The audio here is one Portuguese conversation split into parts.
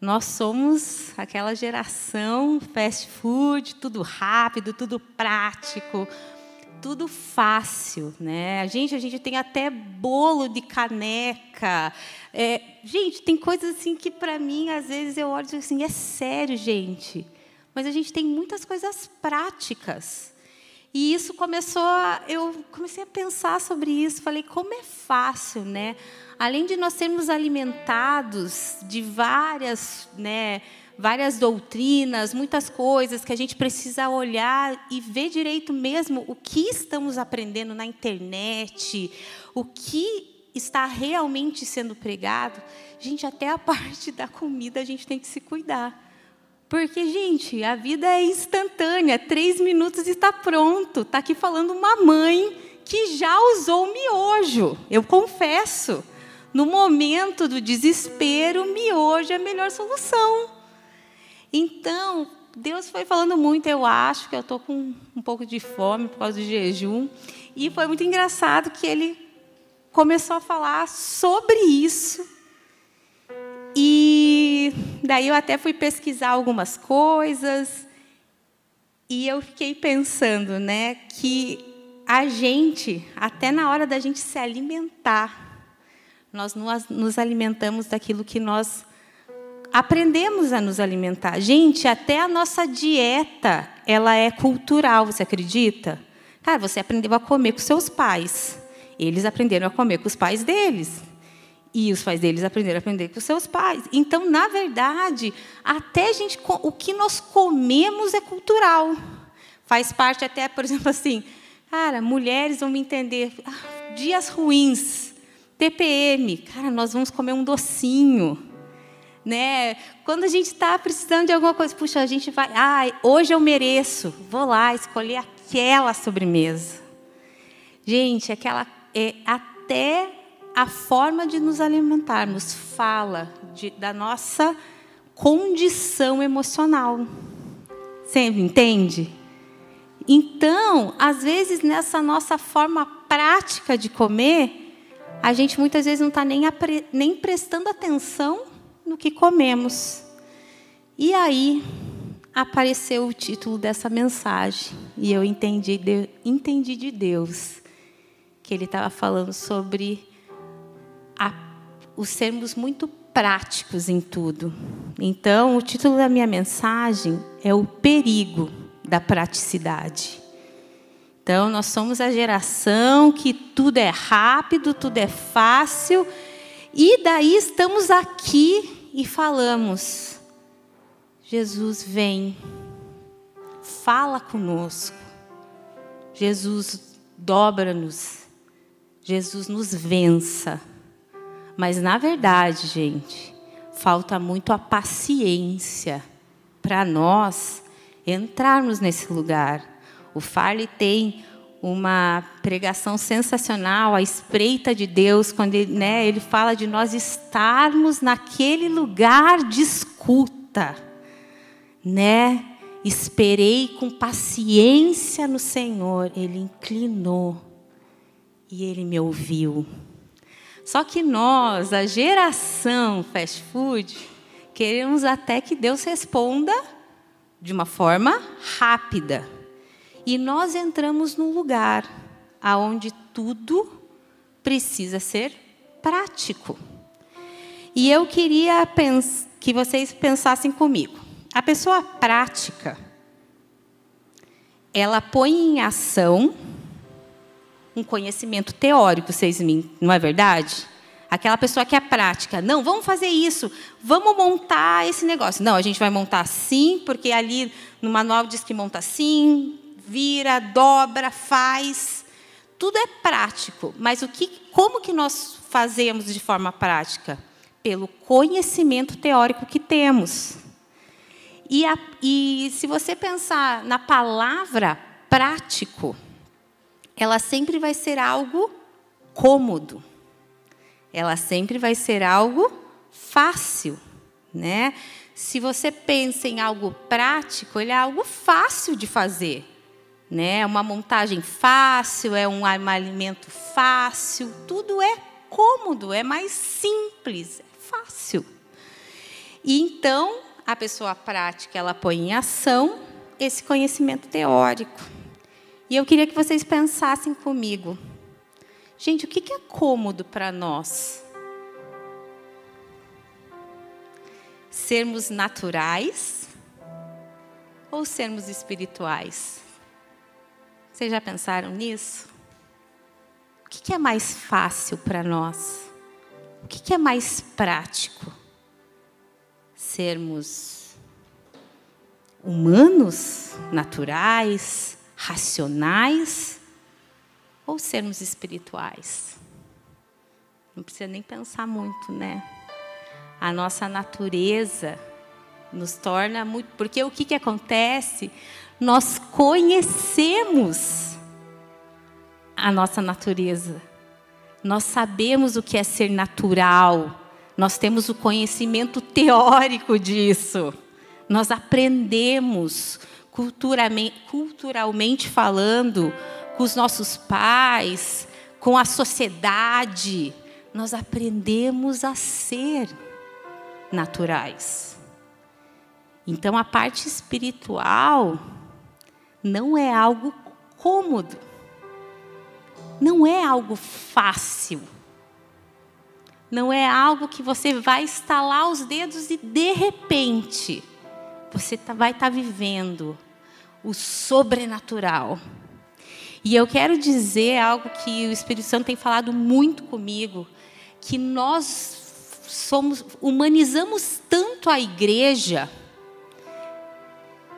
Nós somos aquela geração fast food, tudo rápido, tudo prático, tudo fácil, né? A gente, a gente tem até bolo de caneca. É, gente, tem coisas assim que para mim às vezes eu olho e digo assim, é sério, gente. Mas a gente tem muitas coisas práticas. E isso começou, a, eu comecei a pensar sobre isso. Falei, como é fácil, né? Além de nós sermos alimentados de várias, né, várias doutrinas, muitas coisas que a gente precisa olhar e ver direito mesmo o que estamos aprendendo na internet, o que está realmente sendo pregado. Gente, até a parte da comida a gente tem que se cuidar. Porque, gente, a vida é instantânea, três minutos e está pronto. Está aqui falando uma mãe que já usou miojo, eu confesso. No momento do desespero, miojo é a melhor solução. Então, Deus foi falando muito, eu acho que eu estou com um pouco de fome por causa do jejum. E foi muito engraçado que ele começou a falar sobre isso e daí eu até fui pesquisar algumas coisas e eu fiquei pensando, né, que a gente, até na hora da gente se alimentar, nós nos alimentamos daquilo que nós aprendemos a nos alimentar. Gente, até a nossa dieta, ela é cultural, você acredita? Cara, você aprendeu a comer com seus pais. Eles aprenderam a comer com os pais deles. E os pais deles aprenderam a aprender com seus pais. Então, na verdade, até gente, o que nós comemos é cultural. Faz parte até, por exemplo, assim, cara, mulheres vão me entender. Ah, dias ruins, TPM, cara, nós vamos comer um docinho. Né? Quando a gente está precisando de alguma coisa, puxa, a gente vai, ah, hoje eu mereço, vou lá escolher aquela sobremesa. Gente, aquela é até a forma de nos alimentarmos fala de, da nossa condição emocional. Você entende? Então, às vezes, nessa nossa forma prática de comer, a gente muitas vezes não está nem, nem prestando atenção no que comemos. E aí apareceu o título dessa mensagem, e eu entendi de, entendi de Deus que ele estava falando sobre a, os sermos muito práticos em tudo. Então, o título da minha mensagem é o perigo da praticidade. Então, nós somos a geração que tudo é rápido, tudo é fácil, e daí estamos aqui e falamos: Jesus vem, fala conosco, Jesus dobra-nos, Jesus nos vença. Mas, na verdade, gente, falta muito a paciência para nós entrarmos nesse lugar. O Farley tem uma pregação sensacional, a espreita de Deus, quando ele, né, ele fala de nós estarmos naquele lugar de escuta, né? Esperei com paciência no Senhor, ele inclinou e ele me ouviu. Só que nós, a geração fast food, queremos até que Deus responda de uma forma rápida. E nós entramos num lugar aonde tudo precisa ser prático. E eu queria que vocês pensassem comigo. A pessoa prática, ela põe em ação um conhecimento teórico, vocês me, não é verdade? Aquela pessoa que é prática, não, vamos fazer isso, vamos montar esse negócio. Não, a gente vai montar assim, porque ali no manual diz que monta assim, vira, dobra, faz. Tudo é prático, mas o que, como que nós fazemos de forma prática? Pelo conhecimento teórico que temos. E, a, e se você pensar na palavra prático, ela sempre vai ser algo cômodo. Ela sempre vai ser algo fácil, né? Se você pensa em algo prático, ele é algo fácil de fazer, né? É uma montagem fácil, é um alimento fácil, tudo é cômodo, é mais simples, é fácil. E então, a pessoa prática, ela põe em ação esse conhecimento teórico. E eu queria que vocês pensassem comigo. Gente, o que é cômodo para nós? Sermos naturais ou sermos espirituais? Vocês já pensaram nisso? O que é mais fácil para nós? O que é mais prático? Sermos humanos, naturais, racionais ou sermos espirituais? Não precisa nem pensar muito, né? A nossa natureza nos torna muito. Porque o que, que acontece? Nós conhecemos a nossa natureza. Nós sabemos o que é ser natural. Nós temos o conhecimento teórico disso. Nós aprendemos culturalmente, falando com os nossos pais, com a sociedade. Nós aprendemos a ser naturais. Então a parte espiritual não é algo cômodo não é algo fácil. Não é algo que você vai estalar os dedos e de repente você tá, vai estar tá vivendo o sobrenatural. E eu quero dizer algo que o Espírito Santo tem falado muito comigo, que nós somos humanizamos tanto a igreja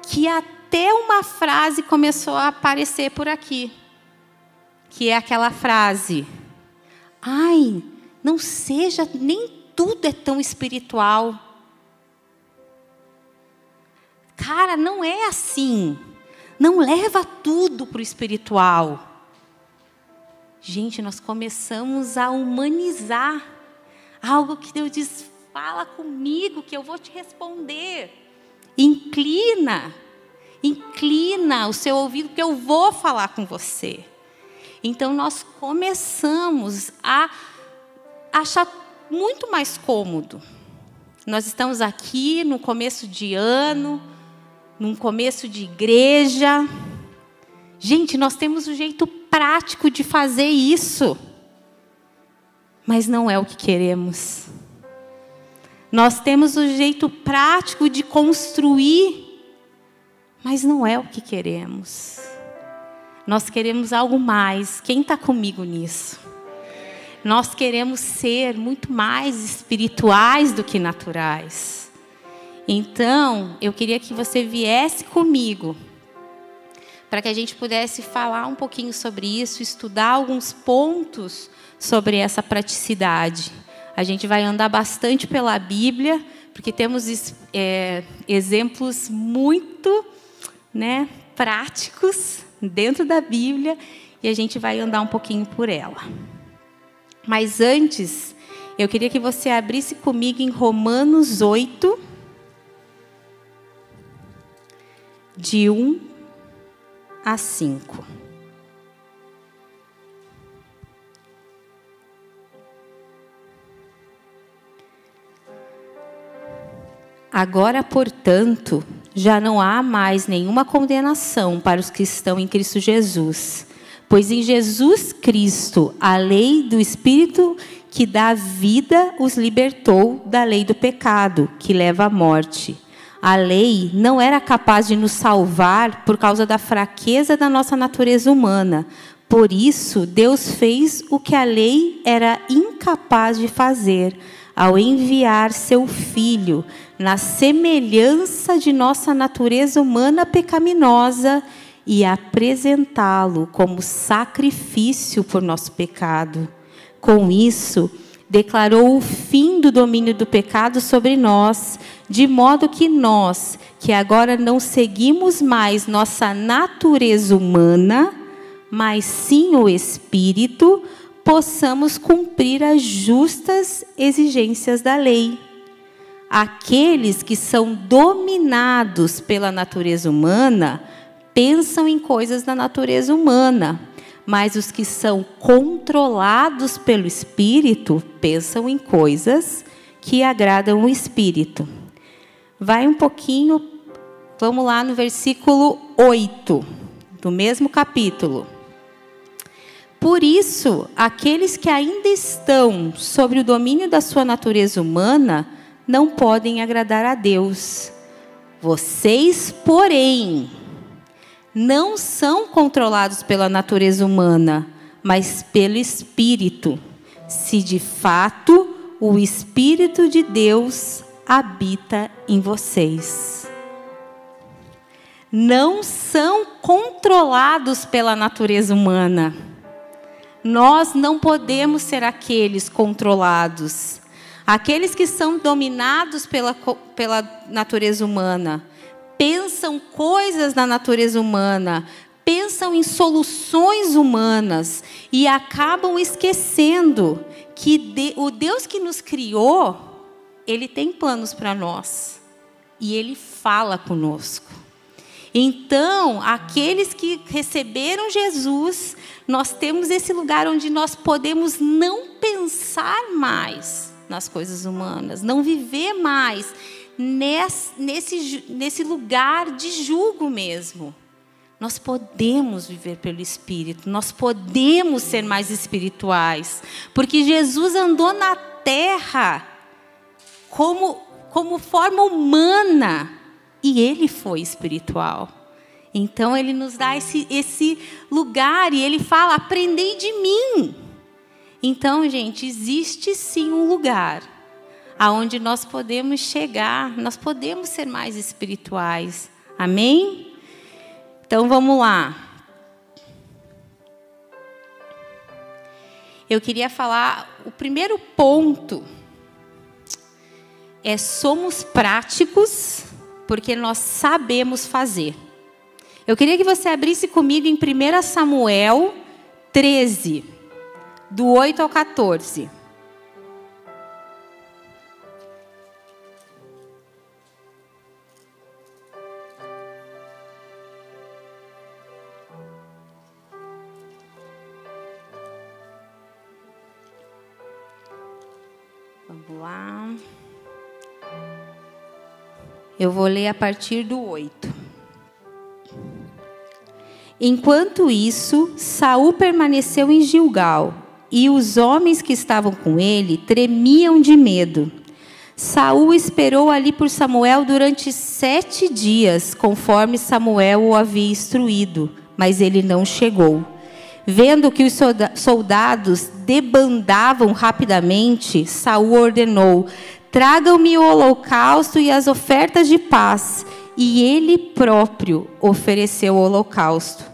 que até uma frase começou a aparecer por aqui que é aquela frase: Ai, não seja, nem tudo é tão espiritual. Cara, não é assim. Não leva tudo para o espiritual. Gente, nós começamos a humanizar algo que Deus diz: fala comigo que eu vou te responder. Inclina, inclina o seu ouvido que eu vou falar com você. Então nós começamos a achar muito mais cômodo. Nós estamos aqui no começo de ano, num começo de igreja. Gente, nós temos um jeito prático de fazer isso. Mas não é o que queremos. Nós temos o um jeito prático de construir, mas não é o que queremos. Nós queremos algo mais. Quem está comigo nisso? Nós queremos ser muito mais espirituais do que naturais. Então, eu queria que você viesse comigo para que a gente pudesse falar um pouquinho sobre isso, estudar alguns pontos sobre essa praticidade. A gente vai andar bastante pela Bíblia, porque temos é, exemplos muito né, práticos dentro da Bíblia e a gente vai andar um pouquinho por ela. Mas antes, eu queria que você abrisse comigo em Romanos 8, de 1 a 5. Agora, portanto, já não há mais nenhuma condenação para os que estão em Cristo Jesus. Pois em Jesus Cristo, a lei do Espírito que dá vida os libertou da lei do pecado, que leva à morte. A lei não era capaz de nos salvar por causa da fraqueza da nossa natureza humana. Por isso, Deus fez o que a lei era incapaz de fazer ao enviar seu Filho na semelhança de nossa natureza humana pecaminosa e apresentá-lo como sacrifício por nosso pecado. Com isso, declarou o fim do domínio do pecado sobre nós, de modo que nós, que agora não seguimos mais nossa natureza humana, mas sim o espírito, possamos cumprir as justas exigências da lei. Aqueles que são dominados pela natureza humana pensam em coisas da natureza humana, mas os que são controlados pelo espírito pensam em coisas que agradam o espírito. Vai um pouquinho, vamos lá no versículo 8, do mesmo capítulo. Por isso, aqueles que ainda estão sobre o domínio da sua natureza humana não podem agradar a Deus. Vocês, porém, não são controlados pela natureza humana, mas pelo Espírito, se de fato o Espírito de Deus habita em vocês. Não são controlados pela natureza humana. Nós não podemos ser aqueles controlados. Aqueles que são dominados pela, pela natureza humana, pensam coisas na natureza humana, pensam em soluções humanas e acabam esquecendo que de, o Deus que nos criou, ele tem planos para nós e ele fala conosco. Então, aqueles que receberam Jesus, nós temos esse lugar onde nós podemos não pensar mais nas coisas humanas, não viver mais nesse, nesse lugar de julgo mesmo. Nós podemos viver pelo Espírito, nós podemos ser mais espirituais, porque Jesus andou na terra como, como forma humana e ele foi espiritual. Então ele nos dá esse, esse lugar e ele fala: aprendei de mim. Então, gente, existe sim um lugar aonde nós podemos chegar, nós podemos ser mais espirituais. Amém? Então vamos lá. Eu queria falar, o primeiro ponto é somos práticos porque nós sabemos fazer. Eu queria que você abrisse comigo em 1 Samuel 13, do 8 ao 14. Eu vou ler a partir do 8. Enquanto isso, Saul permaneceu em Gilgal, e os homens que estavam com ele tremiam de medo. Saul esperou ali por Samuel durante sete dias, conforme Samuel o havia instruído, mas ele não chegou. Vendo que os soldados debandavam rapidamente, Saul ordenou: Tragam-me o holocausto e as ofertas de paz. E ele próprio ofereceu o holocausto.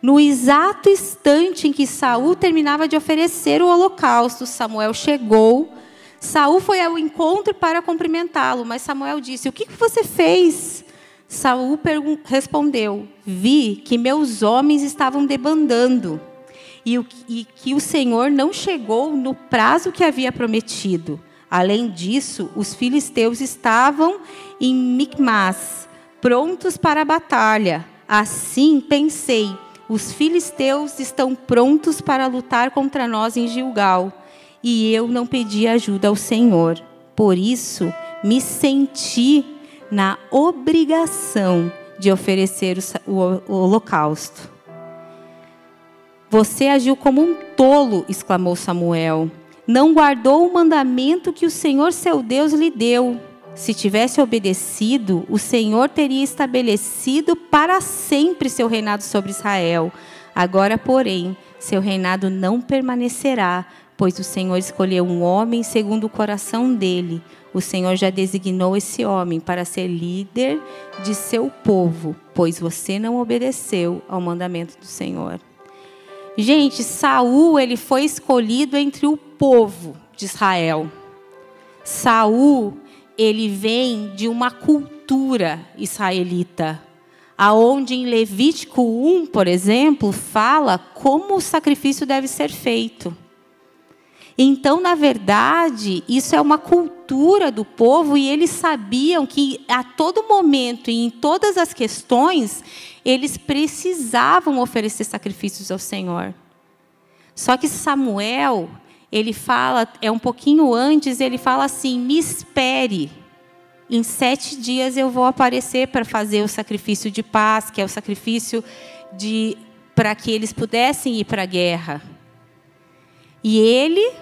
No exato instante em que Saul terminava de oferecer o holocausto, Samuel chegou. Saul foi ao encontro para cumprimentá-lo, mas Samuel disse: "O que você fez?" Saul respondeu: "Vi que meus homens estavam debandando e que o Senhor não chegou no prazo que havia prometido." Além disso, os filisteus estavam em Micmas, prontos para a batalha. Assim pensei: os filisteus estão prontos para lutar contra nós em Gilgal, e eu não pedi ajuda ao Senhor. Por isso, me senti na obrigação de oferecer o holocausto. Você agiu como um tolo, exclamou Samuel não guardou o mandamento que o Senhor seu Deus lhe deu. Se tivesse obedecido, o Senhor teria estabelecido para sempre seu reinado sobre Israel. Agora, porém, seu reinado não permanecerá, pois o Senhor escolheu um homem segundo o coração dele. O Senhor já designou esse homem para ser líder de seu povo, pois você não obedeceu ao mandamento do Senhor. Gente, Saul ele foi escolhido entre o povo de Israel. Saul ele vem de uma cultura israelita, aonde em Levítico 1, por exemplo, fala como o sacrifício deve ser feito. Então, na verdade, isso é uma cultura do povo e eles sabiam que a todo momento e em todas as questões eles precisavam oferecer sacrifícios ao Senhor. Só que Samuel, ele fala, é um pouquinho antes, ele fala assim: me espere. em sete dias eu vou aparecer para fazer o sacrifício de paz, que é o sacrifício de para que eles pudessem ir para a guerra. E ele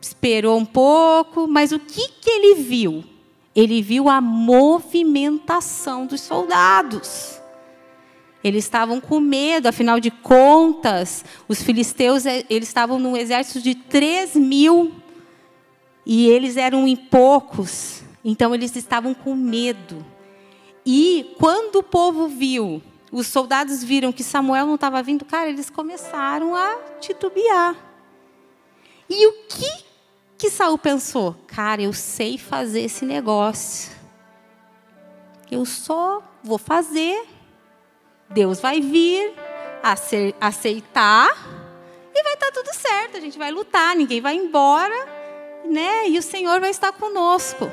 esperou um pouco, mas o que, que ele viu? Ele viu a movimentação dos soldados. Eles estavam com medo, afinal de contas, os filisteus eh, eles estavam num exército de 3 mil e eles eram em poucos, então eles estavam com medo. E quando o povo viu, os soldados viram que Samuel não estava vindo, cara, eles começaram a titubear. E o que que Saul pensou? Cara, eu sei fazer esse negócio. Eu só vou fazer. Deus vai vir, aceitar e vai estar tá tudo certo. A gente vai lutar, ninguém vai embora né? E o Senhor vai estar conosco.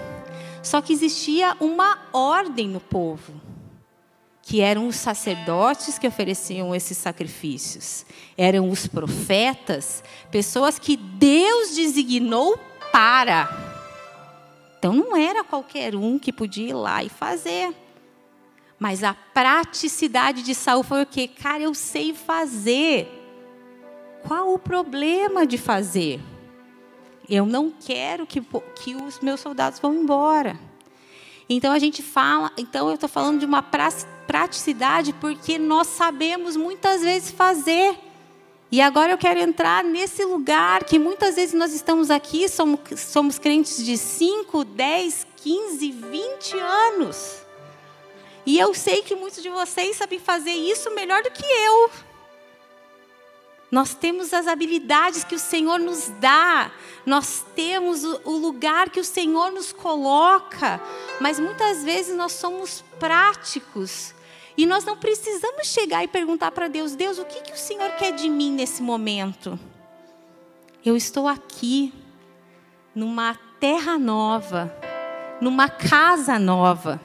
Só que existia uma ordem no povo, que eram os sacerdotes que ofereciam esses sacrifícios, eram os profetas, pessoas que Deus designou para. Então não era qualquer um que podia ir lá e fazer. Mas a praticidade de Saul foi o quê? Cara, eu sei fazer. Qual o problema de fazer? Eu não quero que, que os meus soldados vão embora. Então a gente fala, então eu estou falando de uma praticidade porque nós sabemos muitas vezes fazer. E agora eu quero entrar nesse lugar que muitas vezes nós estamos aqui, somos, somos crentes de 5, 10, 15, 20 anos. E eu sei que muitos de vocês sabem fazer isso melhor do que eu. Nós temos as habilidades que o Senhor nos dá, nós temos o lugar que o Senhor nos coloca, mas muitas vezes nós somos práticos e nós não precisamos chegar e perguntar para Deus: Deus, o que, que o Senhor quer de mim nesse momento? Eu estou aqui, numa terra nova, numa casa nova,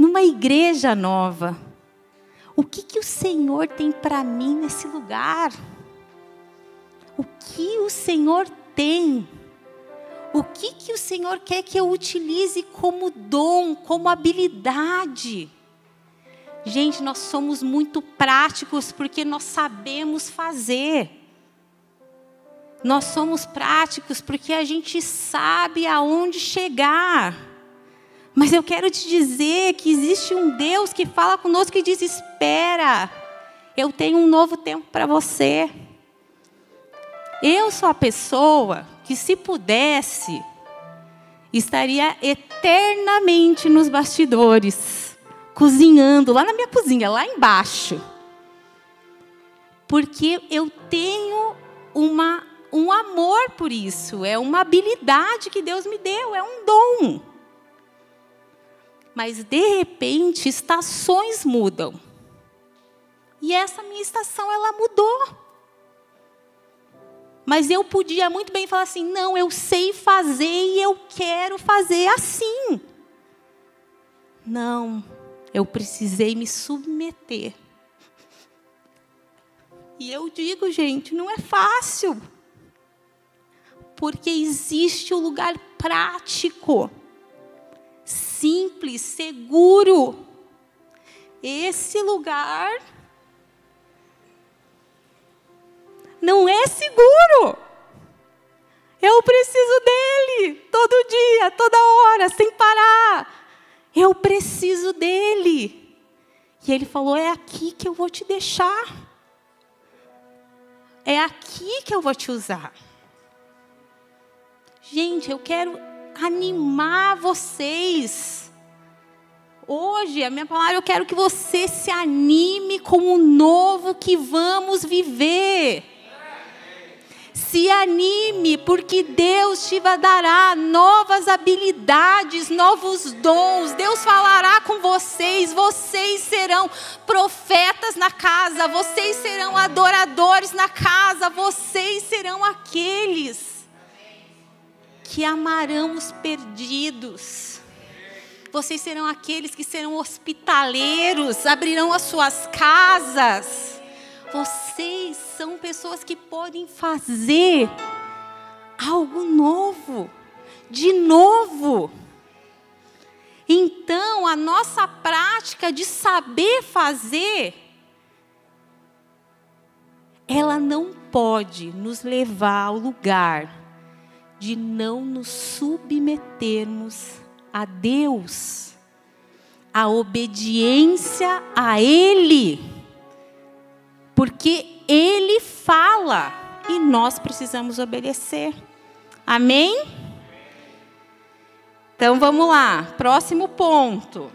numa igreja nova o que, que o Senhor tem para mim nesse lugar? O que o Senhor tem? O que, que o Senhor quer que eu utilize como dom, como habilidade? Gente, nós somos muito práticos porque nós sabemos fazer. Nós somos práticos porque a gente sabe aonde chegar. Mas eu quero te dizer que existe um Deus que fala conosco e diz: espera, eu tenho um novo tempo para você. Eu sou a pessoa que, se pudesse, estaria eternamente nos bastidores, cozinhando lá na minha cozinha, lá embaixo. Porque eu tenho uma, um amor por isso, é uma habilidade que Deus me deu, é um dom. Mas de repente, estações mudam. E essa minha estação ela mudou. Mas eu podia muito bem falar assim: "Não, eu sei fazer e eu quero fazer assim". Não, eu precisei me submeter. E eu digo, gente, não é fácil. Porque existe o lugar prático simples, seguro. Esse lugar não é seguro. Eu preciso dele todo dia, toda hora, sem parar. Eu preciso dele. E ele falou: É aqui que eu vou te deixar. É aqui que eu vou te usar. Gente, eu quero animar vocês. Hoje, a minha palavra, eu quero que você se anime com o novo que vamos viver. Se anime, porque Deus te dará novas habilidades, novos dons. Deus falará com vocês. Vocês serão profetas na casa, vocês serão adoradores na casa, vocês serão aqueles que amarão os perdidos. Vocês serão aqueles que serão hospitaleiros, abrirão as suas casas. Vocês são pessoas que podem fazer algo novo, de novo. Então, a nossa prática de saber fazer, ela não pode nos levar ao lugar de não nos submetermos a Deus, a obediência a Ele, porque Ele fala e nós precisamos obedecer. Amém? Então vamos lá, próximo ponto.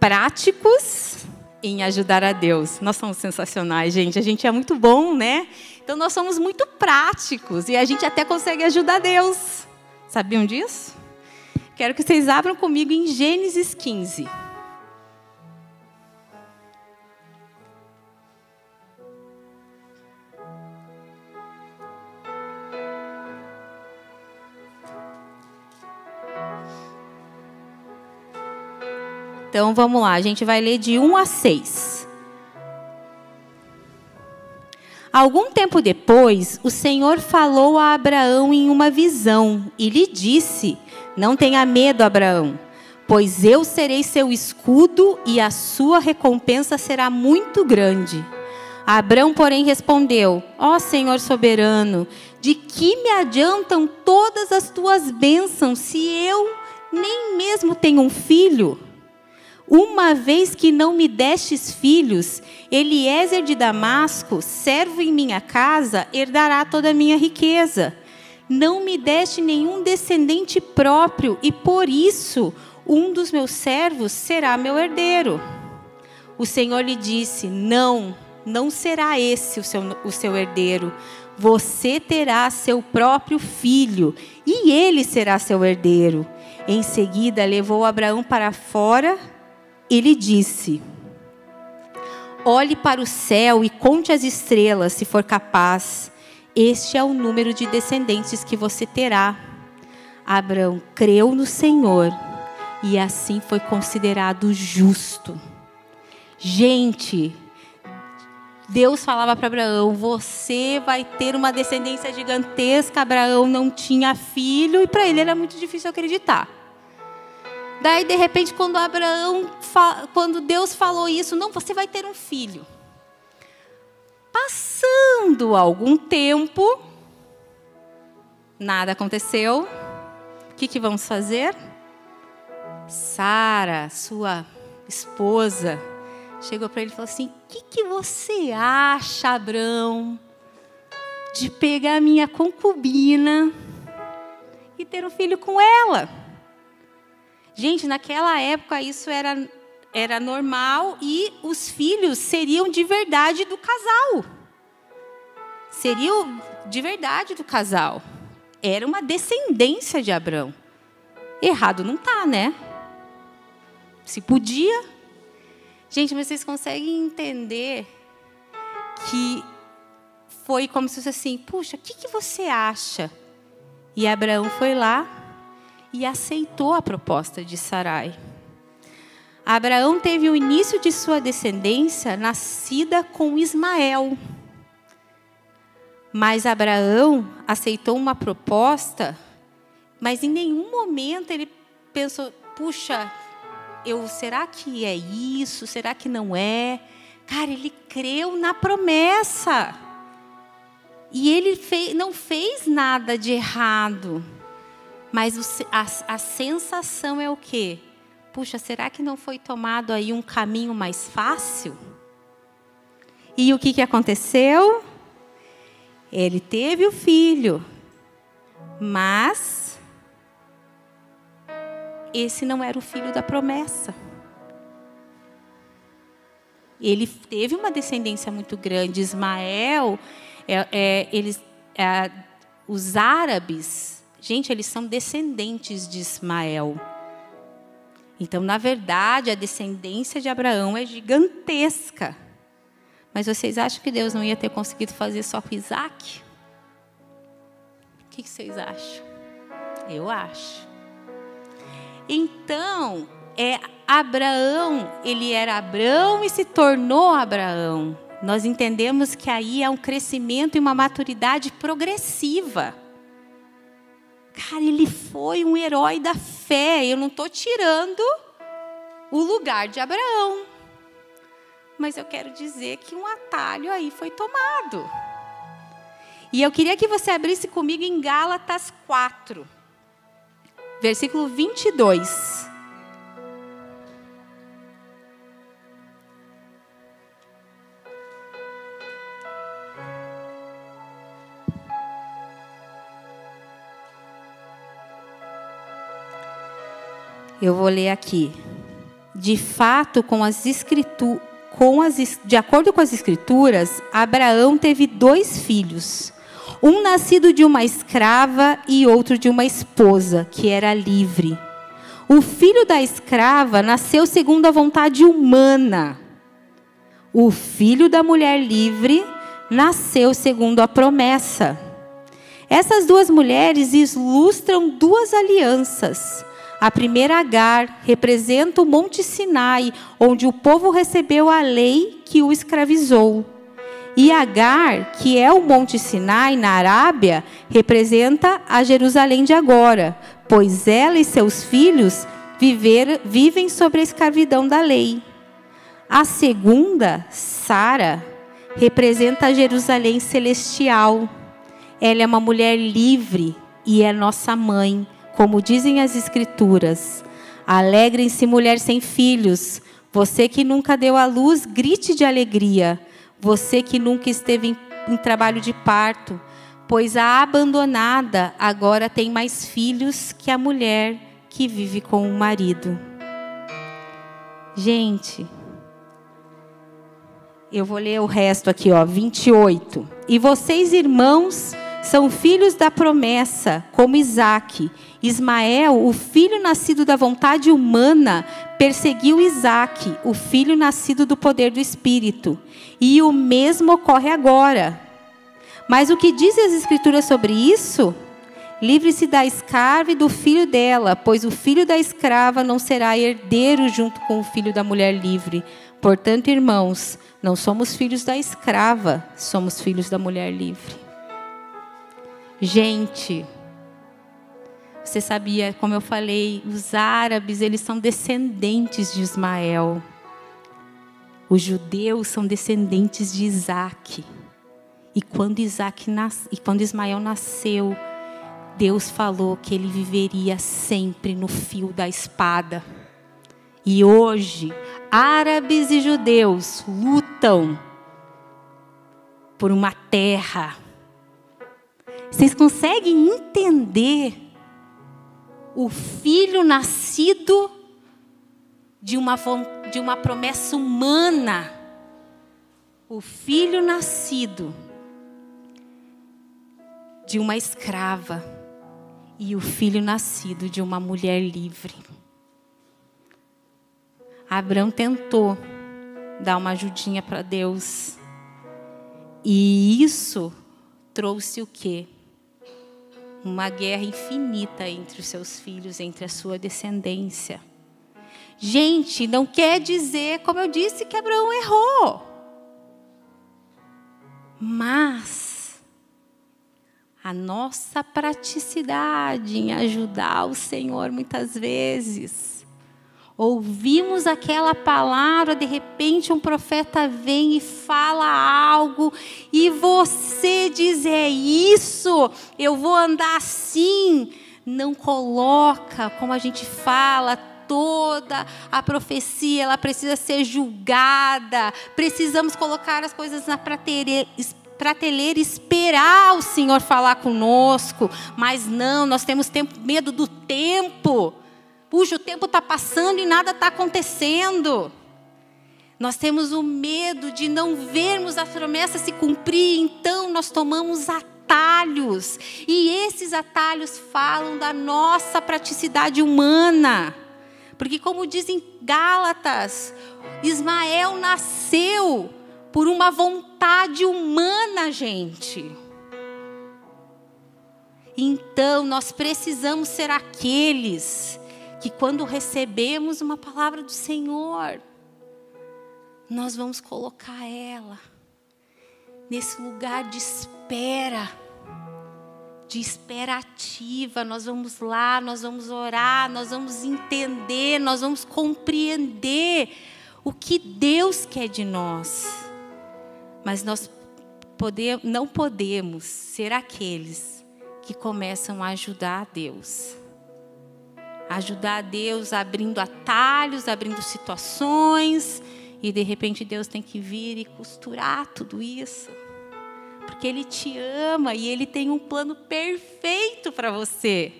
Práticos em ajudar a Deus. Nós somos sensacionais, gente. A gente é muito bom, né? Então nós somos muito práticos e a gente até consegue ajudar Deus. Sabiam disso? Quero que vocês abram comigo em Gênesis 15. Então vamos lá, a gente vai ler de 1 a 6. Algum tempo depois, o Senhor falou a Abraão em uma visão e lhe disse: Não tenha medo, Abraão, pois eu serei seu escudo e a sua recompensa será muito grande. Abraão, porém, respondeu: Ó oh, Senhor soberano, de que me adiantam todas as tuas bênçãos se eu nem mesmo tenho um filho? Uma vez que não me destes filhos, Eliezer de Damasco, servo em minha casa, herdará toda a minha riqueza. Não me deste nenhum descendente próprio, e por isso um dos meus servos será meu herdeiro. O Senhor lhe disse: Não, não será esse o seu, o seu herdeiro. Você terá seu próprio filho, e ele será seu herdeiro. Em seguida, levou Abraão para fora ele disse: Olhe para o céu e conte as estrelas, se for capaz. Este é o número de descendentes que você terá. Abraão creu no Senhor e assim foi considerado justo. Gente, Deus falava para Abraão: Você vai ter uma descendência gigantesca. Abraão não tinha filho e para ele era muito difícil acreditar. Daí, de repente, quando Abraão, quando Deus falou isso, não, você vai ter um filho. Passando algum tempo, nada aconteceu. O que, que vamos fazer? Sara, sua esposa, chegou para ele e falou assim: O que, que você acha, Abraão, de pegar minha concubina e ter um filho com ela? Gente, naquela época isso era, era normal e os filhos seriam de verdade do casal. Seriam de verdade do casal. Era uma descendência de Abraão. Errado não tá, né? Se podia. Gente, vocês conseguem entender que foi como se fosse assim: puxa, o que, que você acha? E Abraão foi lá e aceitou a proposta de Sarai. Abraão teve o início de sua descendência nascida com Ismael. Mas Abraão aceitou uma proposta, mas em nenhum momento ele pensou: puxa, eu, será que é isso? Será que não é? Cara, ele creu na promessa. E ele fez, não fez nada de errado. Mas a, a sensação é o quê? Puxa, será que não foi tomado aí um caminho mais fácil? E o que, que aconteceu? Ele teve o filho, mas esse não era o filho da promessa. Ele teve uma descendência muito grande. Ismael, é, é, eles, é, os árabes Gente, eles são descendentes de Ismael. Então, na verdade, a descendência de Abraão é gigantesca. Mas vocês acham que Deus não ia ter conseguido fazer só com Isaac? O que vocês acham? Eu acho. Então, é Abraão, ele era Abraão e se tornou Abraão. Nós entendemos que aí é um crescimento e uma maturidade progressiva. Cara, ele foi um herói da fé. Eu não estou tirando o lugar de Abraão. Mas eu quero dizer que um atalho aí foi tomado. E eu queria que você abrisse comigo em Gálatas 4, versículo 22. Eu vou ler aqui. De fato, com as escrituras, com as, de acordo com as escrituras, Abraão teve dois filhos, um nascido de uma escrava e outro de uma esposa, que era livre. O filho da escrava nasceu segundo a vontade humana. O filho da mulher livre nasceu segundo a promessa. Essas duas mulheres ilustram duas alianças a primeira Agar representa o Monte Sinai, onde o povo recebeu a lei que o escravizou. E Agar, que é o Monte Sinai na Arábia, representa a Jerusalém de agora, pois ela e seus filhos viver, vivem sobre a escravidão da lei. A segunda, Sara, representa a Jerusalém celestial. Ela é uma mulher livre e é nossa mãe como dizem as Escrituras. Alegrem-se, mulher sem filhos. Você que nunca deu à luz, grite de alegria. Você que nunca esteve em, em trabalho de parto, pois a abandonada agora tem mais filhos que a mulher que vive com o marido. Gente, eu vou ler o resto aqui, ó, 28. E vocês, irmãos, são filhos da promessa, como Isaac. Ismael, o filho nascido da vontade humana, perseguiu Isaac, o filho nascido do poder do Espírito. E o mesmo ocorre agora. Mas o que dizem as Escrituras sobre isso? Livre-se da escrava e do filho dela, pois o filho da escrava não será herdeiro junto com o filho da mulher livre. Portanto, irmãos, não somos filhos da escrava, somos filhos da mulher livre. Gente, você sabia, como eu falei, os árabes, eles são descendentes de Ismael. Os judeus são descendentes de Isaac. E quando, Isaac nas... e quando Ismael nasceu, Deus falou que ele viveria sempre no fio da espada. E hoje, árabes e judeus lutam por uma terra vocês conseguem entender o filho nascido de uma, de uma promessa humana? O filho nascido de uma escrava e o filho nascido de uma mulher livre. Abraão tentou dar uma ajudinha para Deus. E isso trouxe o quê? Uma guerra infinita entre os seus filhos, entre a sua descendência. Gente, não quer dizer, como eu disse, que Abraão errou. Mas a nossa praticidade em ajudar o Senhor muitas vezes Ouvimos aquela palavra, de repente um profeta vem e fala algo, e você diz: é isso, eu vou andar assim. Não coloca, como a gente fala, toda a profecia, ela precisa ser julgada. Precisamos colocar as coisas na prateleira, prateleira esperar o Senhor falar conosco. Mas não, nós temos tempo, medo do tempo. Puxa, o tempo está passando e nada está acontecendo. Nós temos o medo de não vermos a promessa se cumprir, então nós tomamos atalhos. E esses atalhos falam da nossa praticidade humana. Porque, como dizem Gálatas, Ismael nasceu por uma vontade humana, gente. Então, nós precisamos ser aqueles que quando recebemos uma palavra do Senhor, nós vamos colocar ela nesse lugar de espera, de esperativa. Nós vamos lá, nós vamos orar, nós vamos entender, nós vamos compreender o que Deus quer de nós. Mas nós não podemos ser aqueles que começam a ajudar a Deus. Ajudar Deus abrindo atalhos, abrindo situações, e de repente Deus tem que vir e costurar tudo isso. Porque Ele te ama e Ele tem um plano perfeito para você.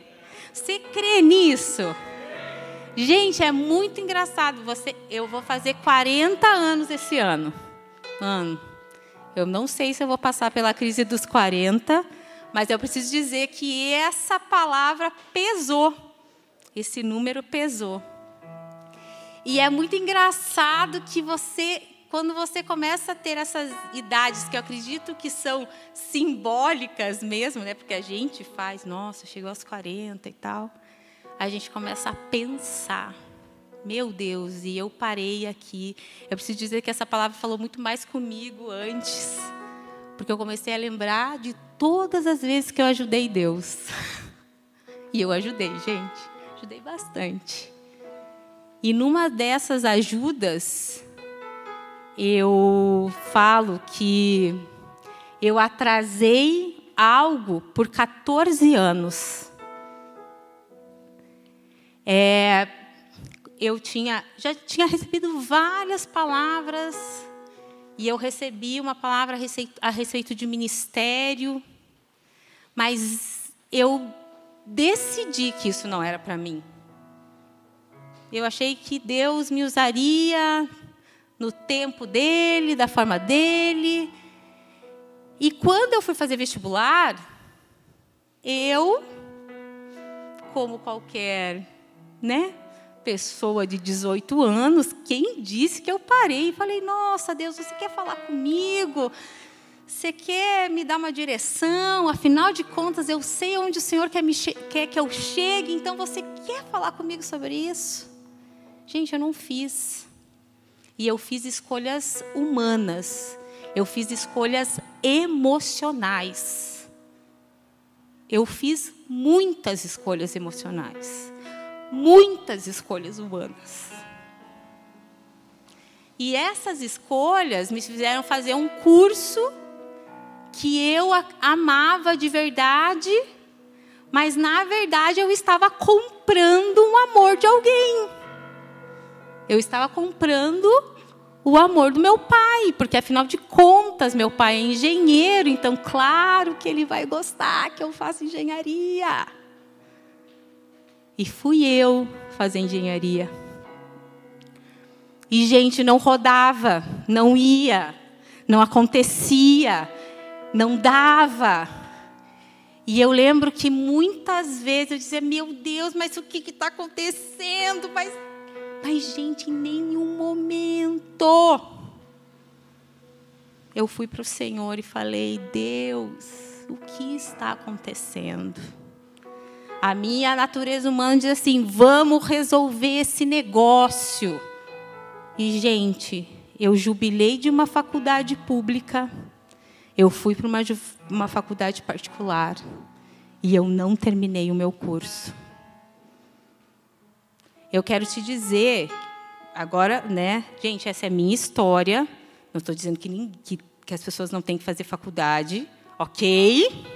Você crê nisso? Gente, é muito engraçado. Você, eu vou fazer 40 anos esse ano. Mano, eu não sei se eu vou passar pela crise dos 40, mas eu preciso dizer que essa palavra pesou. Esse número pesou. E é muito engraçado que você, quando você começa a ter essas idades que eu acredito que são simbólicas mesmo, né? Porque a gente faz, nossa, chegou aos 40 e tal. A gente começa a pensar meu Deus, e eu parei aqui. Eu preciso dizer que essa palavra falou muito mais comigo antes, porque eu comecei a lembrar de todas as vezes que eu ajudei Deus. E eu ajudei, gente, ajudei bastante. E numa dessas ajudas, eu falo que eu atrasei algo por 14 anos. É, eu tinha, já tinha recebido várias palavras, e eu recebi uma palavra a respeito, de ministério, mas eu decidi que isso não era para mim. Eu achei que Deus me usaria no tempo dele, da forma dele. E quando eu fui fazer vestibular, eu, como qualquer, né, pessoa de 18 anos, quem disse que eu parei e falei: Nossa, Deus, você quer falar comigo? Você quer me dar uma direção? Afinal de contas, eu sei onde o Senhor quer, quer que eu chegue, então você quer falar comigo sobre isso? Gente, eu não fiz. E eu fiz escolhas humanas. Eu fiz escolhas emocionais. Eu fiz muitas escolhas emocionais muitas escolhas humanas. E essas escolhas me fizeram fazer um curso que eu amava de verdade, mas na verdade eu estava comprando um amor de alguém. Eu estava comprando o amor do meu pai, porque afinal de contas, meu pai é engenheiro, então claro que ele vai gostar que eu faça engenharia. E fui eu fazer engenharia. E, gente, não rodava, não ia, não acontecia, não dava. E eu lembro que muitas vezes eu dizia: Meu Deus, mas o que está acontecendo? Mas, mas, gente, em nenhum momento. Eu fui para o Senhor e falei: Deus, o que está acontecendo? A minha natureza humana diz assim: vamos resolver esse negócio. E, gente, eu jubilei de uma faculdade pública, eu fui para uma, uma faculdade particular e eu não terminei o meu curso. Eu quero te dizer, agora, né, gente, essa é a minha história. Não estou dizendo que, que, que as pessoas não têm que fazer faculdade, ok?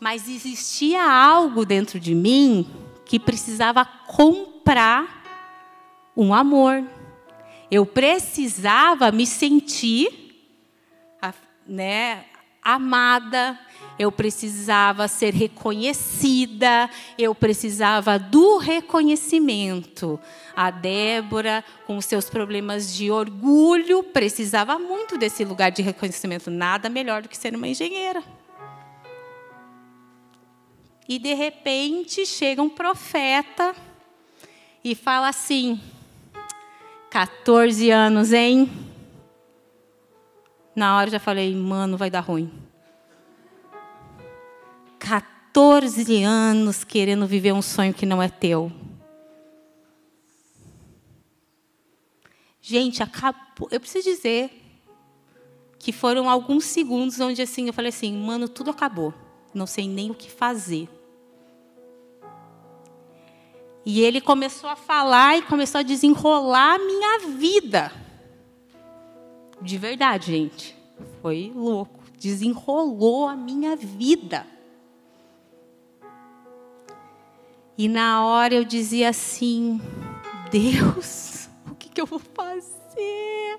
mas existia algo dentro de mim que precisava comprar um amor. Eu precisava me sentir, né, amada. Eu precisava ser reconhecida. Eu precisava do reconhecimento. A Débora, com seus problemas de orgulho, precisava muito desse lugar de reconhecimento. Nada melhor do que ser uma engenheira. E de repente chega um profeta e fala assim: 14 anos, hein? Na hora eu já falei, mano, vai dar ruim. 14 anos querendo viver um sonho que não é teu. Gente, acabou. Eu preciso dizer que foram alguns segundos onde assim eu falei assim, mano, tudo acabou. não sei nem o que fazer. E ele começou a falar e começou a desenrolar a minha vida. De verdade, gente. Foi louco. Desenrolou a minha vida. E na hora eu dizia assim: Deus, o que, que eu vou fazer?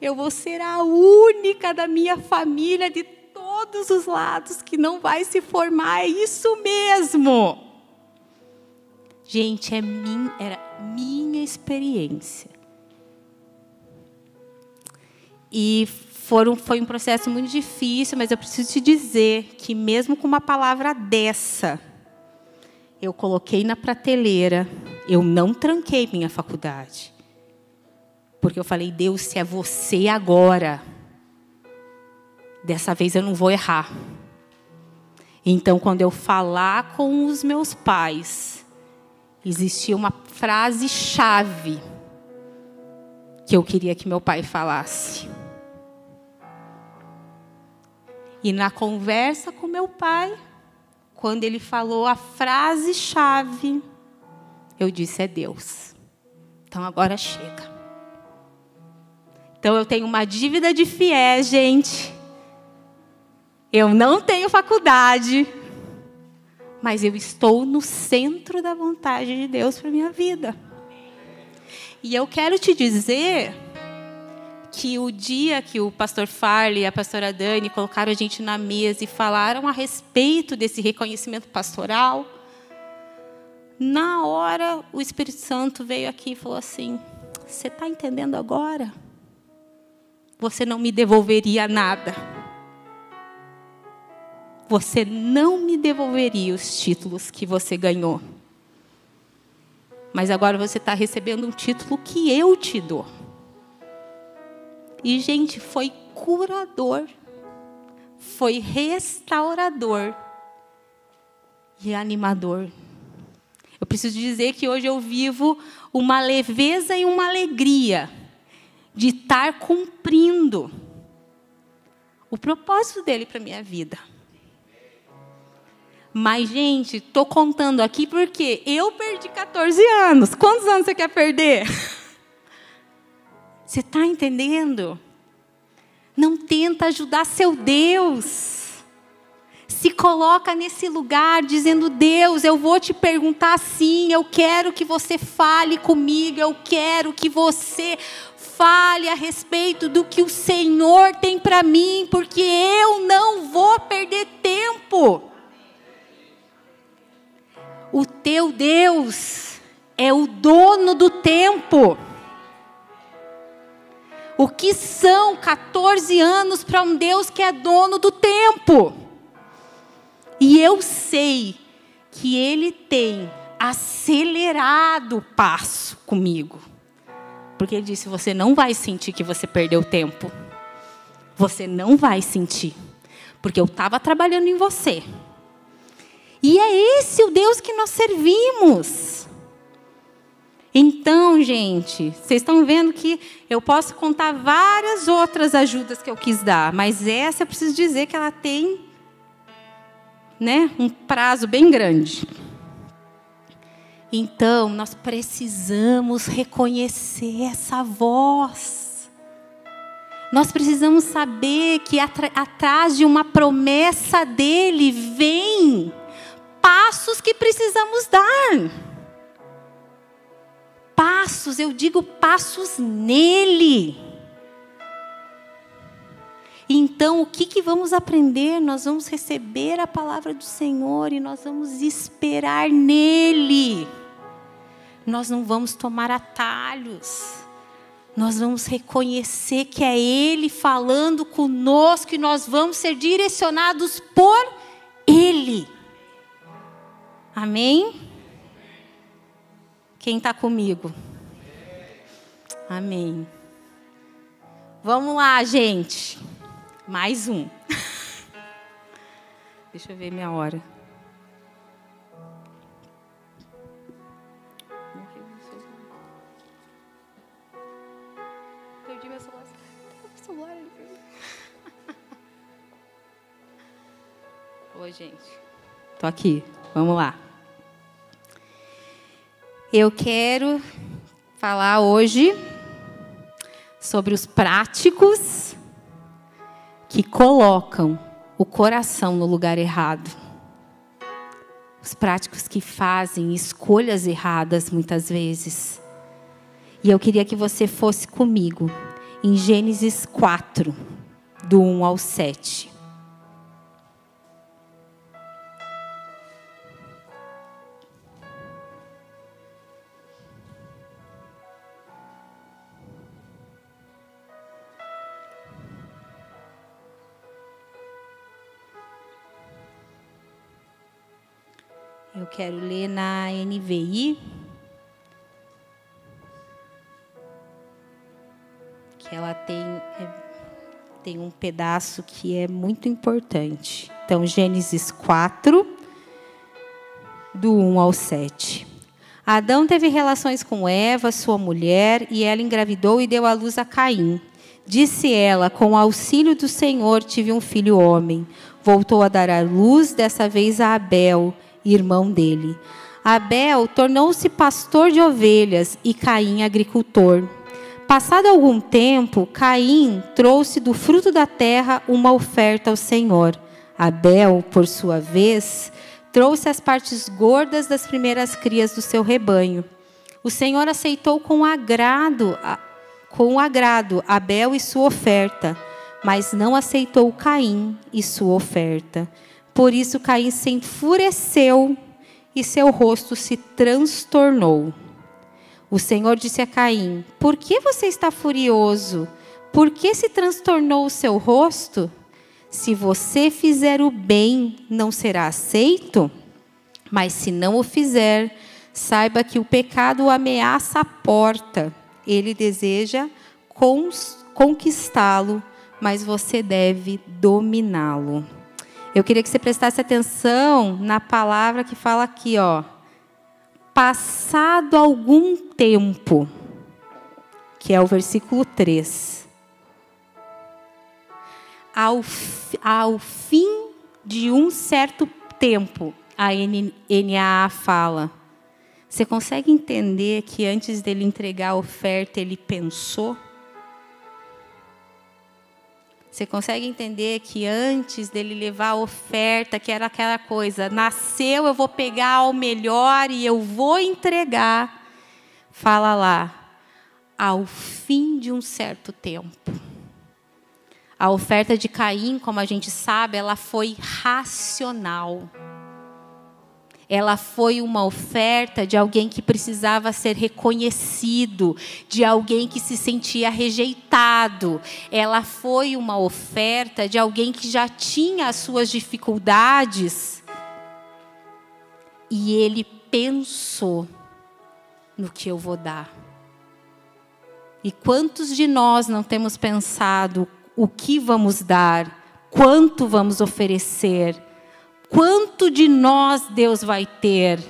Eu vou ser a única da minha família de todos os lados que não vai se formar. É isso mesmo. Gente, é min, era minha experiência. E foram, foi um processo muito difícil, mas eu preciso te dizer que mesmo com uma palavra dessa, eu coloquei na prateleira, eu não tranquei minha faculdade. Porque eu falei, Deus, se é você agora, dessa vez eu não vou errar. Então, quando eu falar com os meus pais, existia uma frase-chave que eu queria que meu pai falasse. E na conversa com meu pai, quando ele falou a frase-chave, eu disse: é Deus. Então agora chega. Então eu tenho uma dívida de fiéis, gente. Eu não tenho faculdade, mas eu estou no centro da vontade de Deus para minha vida. E eu quero te dizer que o dia que o pastor Farley e a pastora Dani colocaram a gente na mesa e falaram a respeito desse reconhecimento pastoral, na hora o Espírito Santo veio aqui e falou assim: Você está entendendo agora? Você não me devolveria nada você não me devolveria os títulos que você ganhou. Mas agora você está recebendo um título que eu te dou. E, gente, foi curador, foi restaurador e animador. Eu preciso dizer que hoje eu vivo uma leveza e uma alegria de estar cumprindo o propósito dele para minha vida. Mas, gente, estou contando aqui porque eu perdi 14 anos. Quantos anos você quer perder? Você está entendendo? Não tenta ajudar seu Deus. Se coloca nesse lugar dizendo: Deus, eu vou te perguntar assim, eu quero que você fale comigo, eu quero que você fale a respeito do que o Senhor tem para mim, porque eu não vou perder tempo. O teu Deus é o dono do tempo. O que são 14 anos para um Deus que é dono do tempo? E eu sei que Ele tem acelerado o passo comigo. Porque Ele disse: você não vai sentir que você perdeu tempo. Você não vai sentir. Porque eu estava trabalhando em você. E é esse o Deus que nós servimos. Então, gente, vocês estão vendo que eu posso contar várias outras ajudas que eu quis dar, mas essa eu preciso dizer que ela tem né, um prazo bem grande. Então, nós precisamos reconhecer essa voz. Nós precisamos saber que atrás de uma promessa dele vem passos que precisamos dar. Passos, eu digo passos nele. Então, o que, que vamos aprender? Nós vamos receber a palavra do Senhor e nós vamos esperar nele. Nós não vamos tomar atalhos. Nós vamos reconhecer que é Ele falando conosco e nós vamos ser direcionados por Ele. Amém? Quem está comigo? Amém. Vamos lá, gente. Mais um. Deixa eu ver minha hora. Perdi meu celular. Meu celular Oi, gente. Tô aqui. Vamos lá. Eu quero falar hoje sobre os práticos que colocam o coração no lugar errado. Os práticos que fazem escolhas erradas muitas vezes. E eu queria que você fosse comigo em Gênesis 4, do 1 ao 7. Eu quero ler na NVI. Que ela tem, é, tem um pedaço que é muito importante. Então, Gênesis 4, do 1 ao 7. Adão teve relações com Eva, sua mulher, e ela engravidou e deu à luz a Caim. Disse ela: Com auxílio do Senhor tive um filho homem. Voltou a dar à luz, dessa vez a Abel irmão dele. Abel tornou-se pastor de ovelhas e Caim agricultor. Passado algum tempo, Caim trouxe do fruto da terra uma oferta ao Senhor. Abel, por sua vez, trouxe as partes gordas das primeiras crias do seu rebanho. O Senhor aceitou com agrado, com agrado Abel e sua oferta, mas não aceitou Caim e sua oferta. Por isso Caim se enfureceu e seu rosto se transtornou. O Senhor disse a Caim: Por que você está furioso? Por que se transtornou o seu rosto? Se você fizer o bem, não será aceito? Mas se não o fizer, saiba que o pecado o ameaça a porta. Ele deseja conquistá-lo, mas você deve dominá-lo. Eu queria que você prestasse atenção na palavra que fala aqui, ó. Passado algum tempo, que é o versículo 3. Ao, ao fim de um certo tempo, a NAA fala. Você consegue entender que antes dele entregar a oferta, ele pensou? Você consegue entender que antes dele levar a oferta, que era aquela coisa, nasceu, eu vou pegar o melhor e eu vou entregar. Fala lá, ao fim de um certo tempo. A oferta de Caim, como a gente sabe, ela foi racional ela foi uma oferta de alguém que precisava ser reconhecido, de alguém que se sentia rejeitado. Ela foi uma oferta de alguém que já tinha as suas dificuldades. E ele pensou no que eu vou dar. E quantos de nós não temos pensado o que vamos dar, quanto vamos oferecer? Quanto de nós Deus vai ter?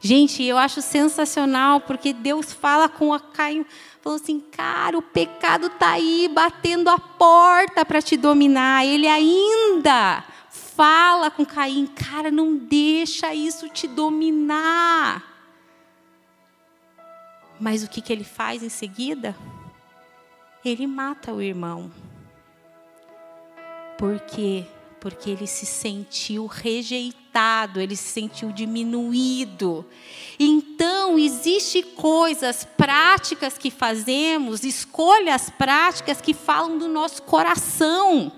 Gente, eu acho sensacional porque Deus fala com a Caim, falou assim, cara, o pecado está aí batendo a porta para te dominar. Ele ainda fala com Caim, cara, não deixa isso te dominar. Mas o que, que ele faz em seguida? Ele mata o irmão. Por quê? Porque ele se sentiu rejeitado, ele se sentiu diminuído. Então, existem coisas práticas que fazemos, escolhas práticas que falam do nosso coração,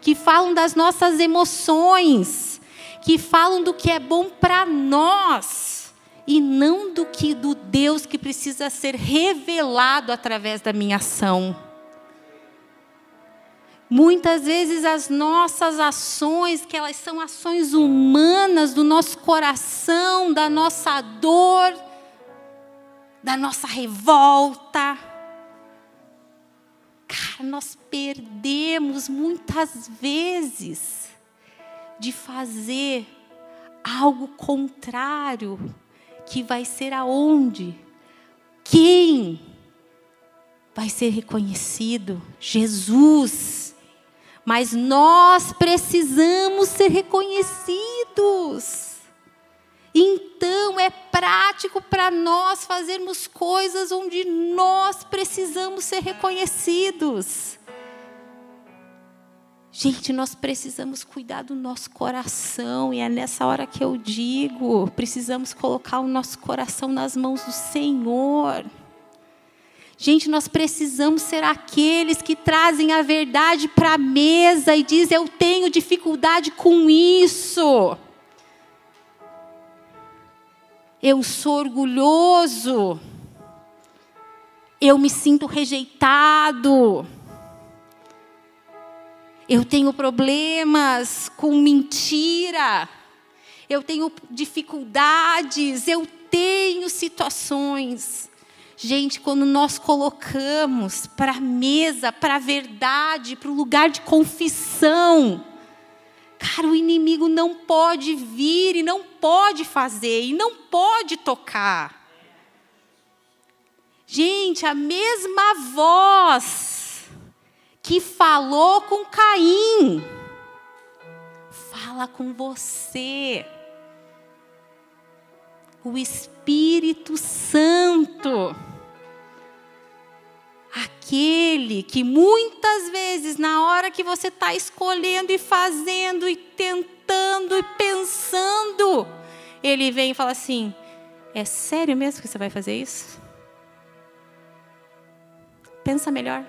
que falam das nossas emoções, que falam do que é bom para nós e não do que do Deus que precisa ser revelado através da minha ação. Muitas vezes as nossas ações, que elas são ações humanas do nosso coração, da nossa dor, da nossa revolta. Cara, nós perdemos muitas vezes de fazer algo contrário, que vai ser aonde? Quem vai ser reconhecido? Jesus Mas nós precisamos ser reconhecidos. Então é prático para nós fazermos coisas onde nós precisamos ser reconhecidos. Gente, nós precisamos cuidar do nosso coração, e é nessa hora que eu digo: precisamos colocar o nosso coração nas mãos do Senhor. Gente, nós precisamos ser aqueles que trazem a verdade para a mesa e dizem: Eu tenho dificuldade com isso. Eu sou orgulhoso, eu me sinto rejeitado, eu tenho problemas com mentira, eu tenho dificuldades, eu tenho situações. Gente, quando nós colocamos para a mesa, para a verdade, para o lugar de confissão, Cara, o inimigo não pode vir e não pode fazer e não pode tocar. Gente, a mesma voz que falou com Caim, fala com você. O Espírito Santo aquele que muitas vezes, na hora que você está escolhendo e fazendo e tentando e pensando, ele vem e fala assim: É sério mesmo que você vai fazer isso? Pensa melhor.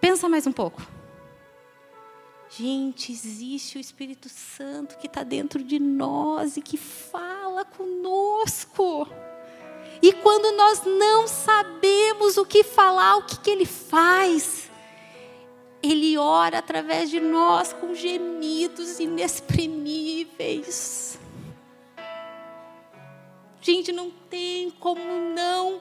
Pensa mais um pouco. Gente, existe o Espírito Santo que está dentro de nós e que fala conosco. E quando nós não sabemos o que falar, o que, que Ele faz? Ele ora através de nós com gemidos inexprimíveis. Gente, não tem como não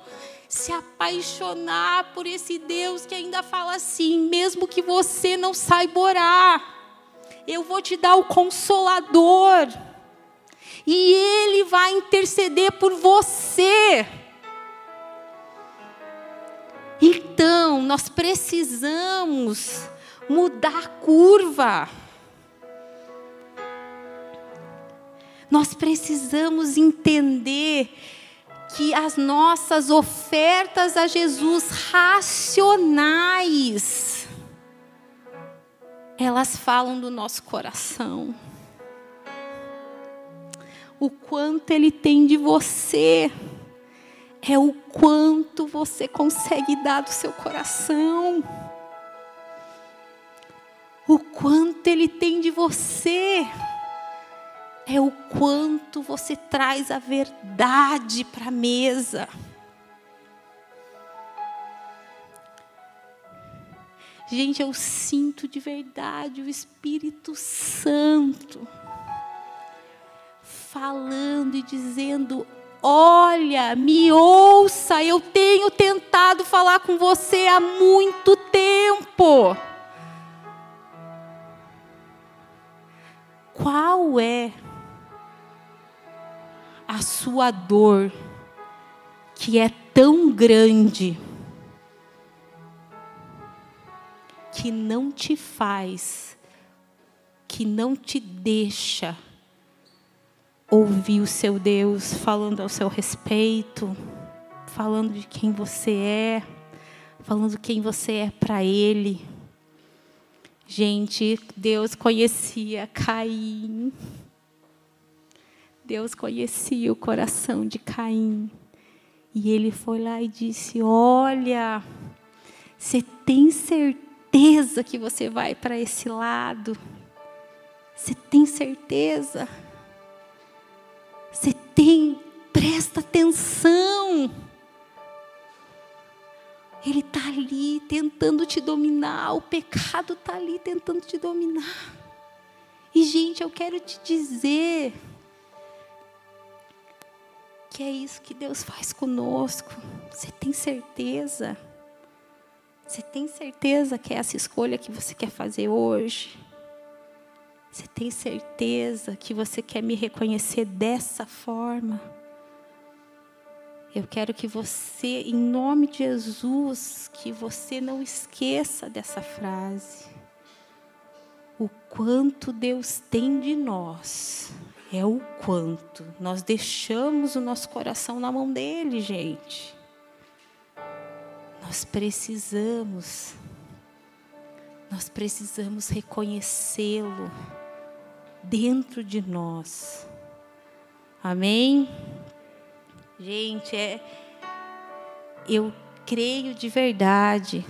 se apaixonar por esse Deus que ainda fala assim, mesmo que você não saiba orar, eu vou te dar o consolador e Ele vai interceder por você. Então, nós precisamos mudar a curva. Nós precisamos entender que as nossas ofertas a Jesus racionais, elas falam do nosso coração o quanto Ele tem de você, é o quanto você consegue dar do seu coração. O quanto Ele tem de você, é o quanto você traz a verdade para a mesa. Gente, eu sinto de verdade o Espírito Santo falando e dizendo: Olha, me ouça, eu tenho tentado falar com você há muito tempo. Qual é a sua dor que é tão grande que não te faz, que não te deixa ouvir o seu Deus falando ao seu respeito, falando de quem você é, falando quem você é para Ele. Gente, Deus conhecia Caim. Deus conhecia o coração de Caim. E ele foi lá e disse: Olha, você tem certeza que você vai para esse lado? Você tem certeza? Você tem, presta atenção. Ele está ali tentando te dominar, o pecado está ali tentando te dominar. E, gente, eu quero te dizer que é isso que Deus faz conosco. Você tem certeza? Você tem certeza que é essa escolha que você quer fazer hoje? Você tem certeza que você quer me reconhecer dessa forma? Eu quero que você, em nome de Jesus, que você não esqueça dessa frase. o quanto Deus tem de nós. É o quanto nós deixamos o nosso coração na mão dele, gente. Nós precisamos, nós precisamos reconhecê-lo dentro de nós. Amém? Gente, é, eu creio de verdade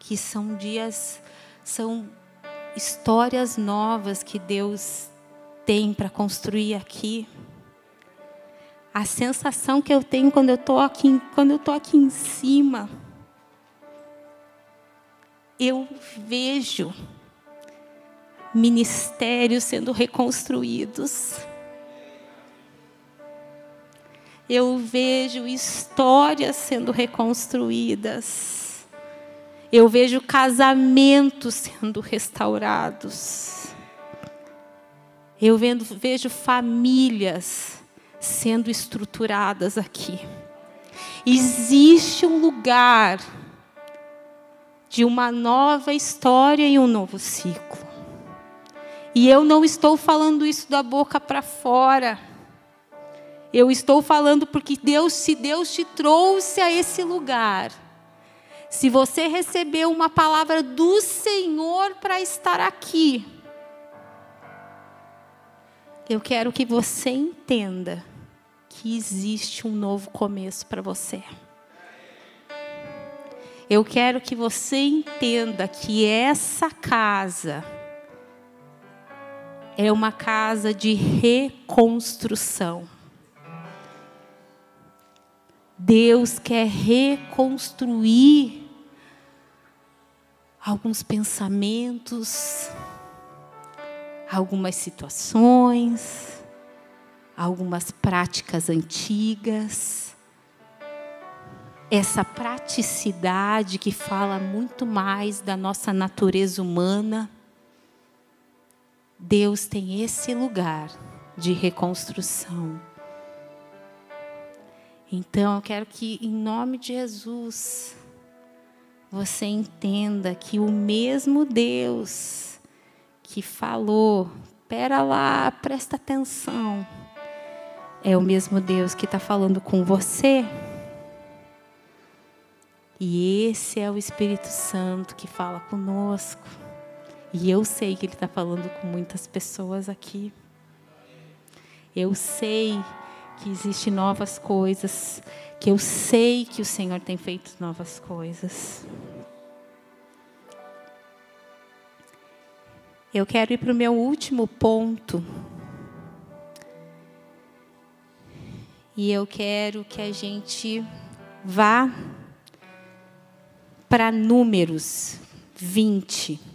que são dias, são histórias novas que Deus tem para construir aqui. A sensação que eu tenho quando eu estou aqui, quando eu estou aqui em cima, eu vejo ministérios sendo reconstruídos. Eu vejo histórias sendo reconstruídas. Eu vejo casamentos sendo restaurados. Eu vejo famílias sendo estruturadas aqui. Existe um lugar de uma nova história e um novo ciclo. E eu não estou falando isso da boca para fora. Eu estou falando porque Deus, se Deus te trouxe a esse lugar, se você recebeu uma palavra do Senhor para estar aqui, eu quero que você entenda que existe um novo começo para você. Eu quero que você entenda que essa casa é uma casa de reconstrução. Deus quer reconstruir alguns pensamentos, algumas situações, algumas práticas antigas. Essa praticidade que fala muito mais da nossa natureza humana. Deus tem esse lugar de reconstrução. Então, eu quero que, em nome de Jesus, você entenda que o mesmo Deus que falou, pera lá, presta atenção, é o mesmo Deus que está falando com você. E esse é o Espírito Santo que fala conosco. E eu sei que Ele está falando com muitas pessoas aqui. Eu sei que existem novas coisas, que eu sei que o Senhor tem feito novas coisas. Eu quero ir para o meu último ponto. E eu quero que a gente vá para Números 20.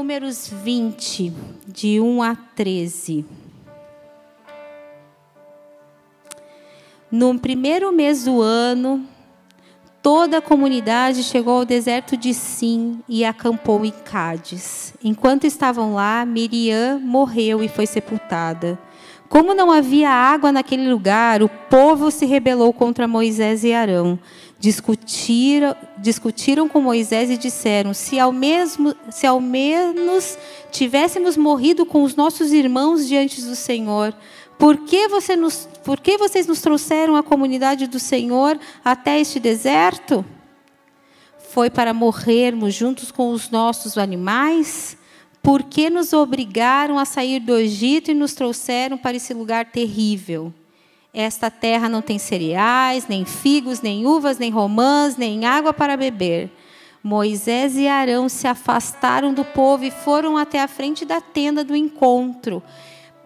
Números 20, de 1 a 13. No primeiro mês do ano, toda a comunidade chegou ao deserto de Sim e acampou em Cádiz. Enquanto estavam lá, Miriam morreu e foi sepultada. Como não havia água naquele lugar, o povo se rebelou contra Moisés e Arão discutiram, discutiram com Moisés e disseram: se ao, mesmo, se ao menos tivéssemos morrido com os nossos irmãos diante do Senhor, por que, você nos, por que vocês nos trouxeram a comunidade do Senhor até este deserto? Foi para morrermos juntos com os nossos animais? Por que nos obrigaram a sair do Egito e nos trouxeram para esse lugar terrível? Esta terra não tem cereais, nem figos, nem uvas, nem romãs, nem água para beber. Moisés e Arão se afastaram do povo e foram até a frente da tenda do encontro,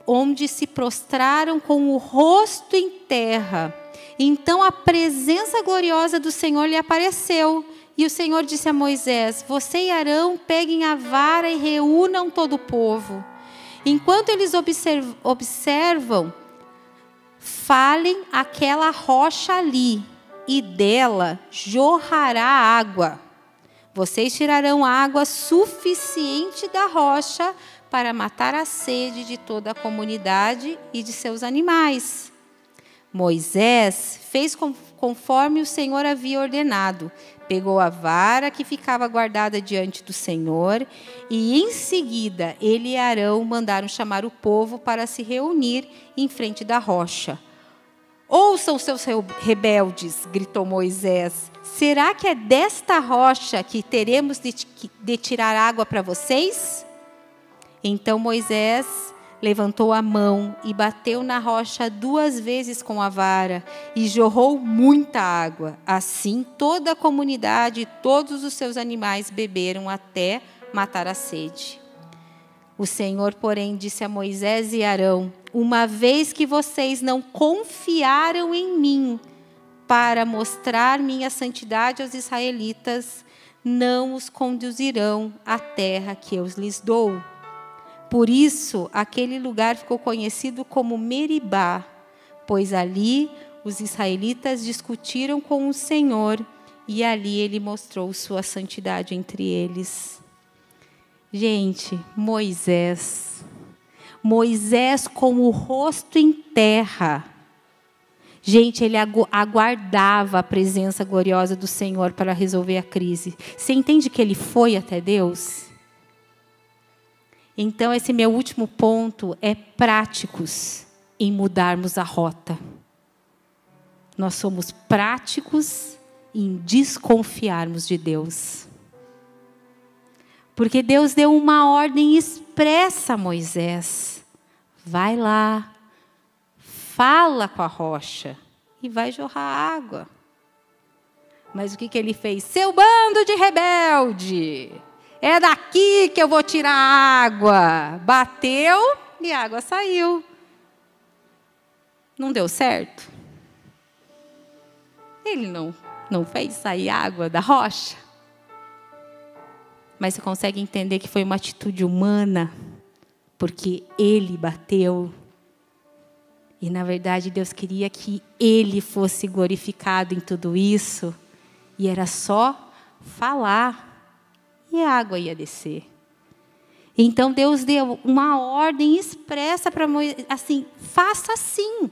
onde se prostraram com o rosto em terra. Então a presença gloriosa do Senhor lhe apareceu. E o Senhor disse a Moisés: Você e Arão peguem a vara e reúnam todo o povo. Enquanto eles observam, falem aquela rocha ali, e dela jorrará água. Vocês tirarão água suficiente da rocha para matar a sede de toda a comunidade e de seus animais. Moisés fez conforme o Senhor havia ordenado. Pegou a vara que ficava guardada diante do Senhor, e em seguida ele e Arão mandaram chamar o povo para se reunir em frente da rocha. Ouçam seus rebeldes, gritou Moisés. Será que é desta rocha que teremos de, de tirar água para vocês? Então Moisés levantou a mão e bateu na rocha duas vezes com a vara e jorrou muita água. Assim, toda a comunidade e todos os seus animais beberam até matar a sede. O Senhor, porém, disse a Moisés e Arão: Uma vez que vocês não confiaram em mim para mostrar minha santidade aos israelitas, não os conduzirão à terra que eu lhes dou. Por isso, aquele lugar ficou conhecido como Meribá, pois ali os israelitas discutiram com o Senhor e ali ele mostrou sua santidade entre eles. Gente, Moisés. Moisés com o rosto em terra. Gente, ele aguardava a presença gloriosa do Senhor para resolver a crise. Você entende que ele foi até Deus? Então, esse meu último ponto é práticos em mudarmos a rota. Nós somos práticos em desconfiarmos de Deus. Porque Deus deu uma ordem expressa a Moisés: vai lá, fala com a rocha e vai jorrar água. Mas o que, que ele fez? Seu bando de rebelde! É daqui que eu vou tirar a água. Bateu e a água saiu. Não deu certo? Ele não, não fez sair água da rocha. Mas você consegue entender que foi uma atitude humana, porque ele bateu. E na verdade Deus queria que ele fosse glorificado em tudo isso. E era só falar e a água ia descer. Então Deus deu uma ordem expressa para Moisés, assim, faça assim.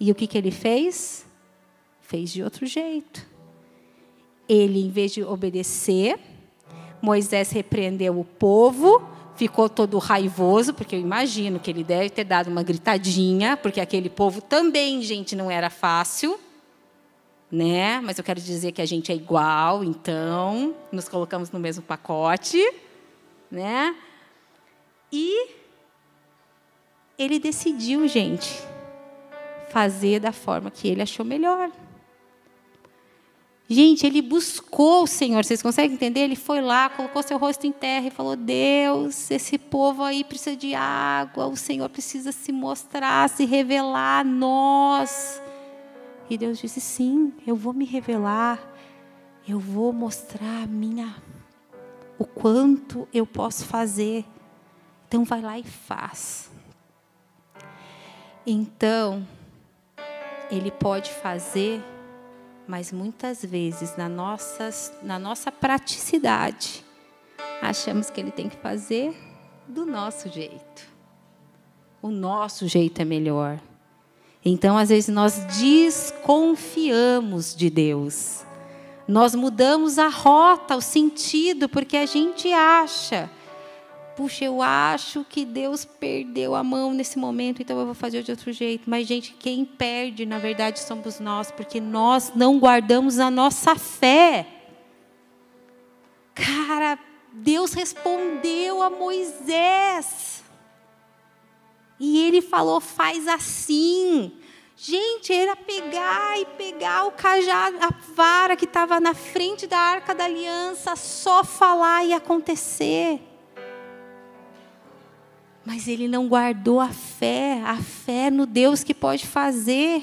E o que, que ele fez? Fez de outro jeito. Ele, em vez de obedecer, Moisés repreendeu o povo, ficou todo raivoso, porque eu imagino que ele deve ter dado uma gritadinha, porque aquele povo também, gente, não era fácil né? Mas eu quero dizer que a gente é igual, então nos colocamos no mesmo pacote, né? E ele decidiu, gente, fazer da forma que ele achou melhor. Gente, ele buscou o Senhor, vocês conseguem entender? Ele foi lá, colocou seu rosto em terra e falou: Deus, esse povo aí precisa de água, o Senhor precisa se mostrar, se revelar a nós. E Deus disse: Sim, eu vou me revelar, eu vou mostrar minha, o quanto eu posso fazer. Então vai lá e faz. Então, Ele pode fazer, mas muitas vezes na, nossas, na nossa praticidade, achamos que Ele tem que fazer do nosso jeito. O nosso jeito é melhor. Então, às vezes, nós desconfiamos de Deus. Nós mudamos a rota, o sentido, porque a gente acha, puxa, eu acho que Deus perdeu a mão nesse momento, então eu vou fazer de outro jeito. Mas, gente, quem perde, na verdade, somos nós, porque nós não guardamos a nossa fé. Cara, Deus respondeu a Moisés. E ele falou: faz assim. Gente, era pegar e pegar o cajado, a vara que estava na frente da arca da aliança, só falar e acontecer. Mas ele não guardou a fé, a fé no Deus que pode fazer.